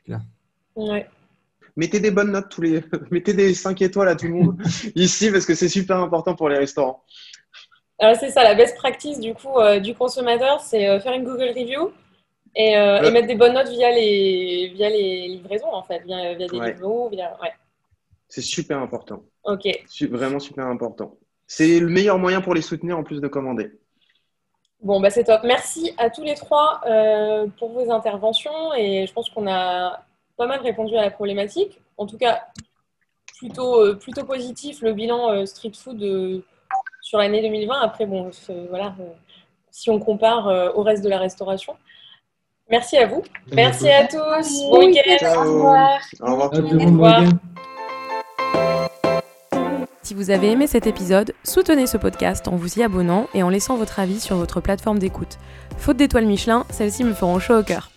C'est clair. Ouais. Mettez des bonnes notes tous les, mettez des 5 étoiles à tout le monde ici parce que c'est super important pour les restaurants. Alors, c'est ça, la best practice du coup euh, du consommateur, c'est euh, faire une Google review et, euh, et mettre des bonnes notes via les, via les livraisons, en fait, via, via des Ouais. Via... Ouais, C'est super important. ok. Su- Vraiment super important. C'est le meilleur moyen pour les soutenir en plus de commander. Bon, bah, c'est top. Merci à tous les trois euh, pour vos interventions et je pense qu'on a pas mal répondu à la problématique. En tout cas, plutôt, euh, plutôt positif le bilan euh, street food euh, sur l'année 2020. Après, bon, voilà, euh, si on compare euh, au reste de la restauration. Merci à vous. Merci à tous. Bon week-end. Au revoir. Au revoir monde, revoir. Si vous avez aimé cet épisode, soutenez ce podcast en vous y abonnant et en laissant votre avis sur votre plateforme d'écoute. Faute d'étoiles Michelin, celles-ci me feront chaud au cœur.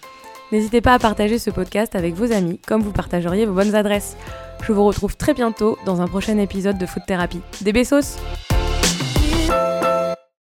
N'hésitez pas à partager ce podcast avec vos amis, comme vous partageriez vos bonnes adresses. Je vous retrouve très bientôt dans un prochain épisode de Food Therapy. Des bessos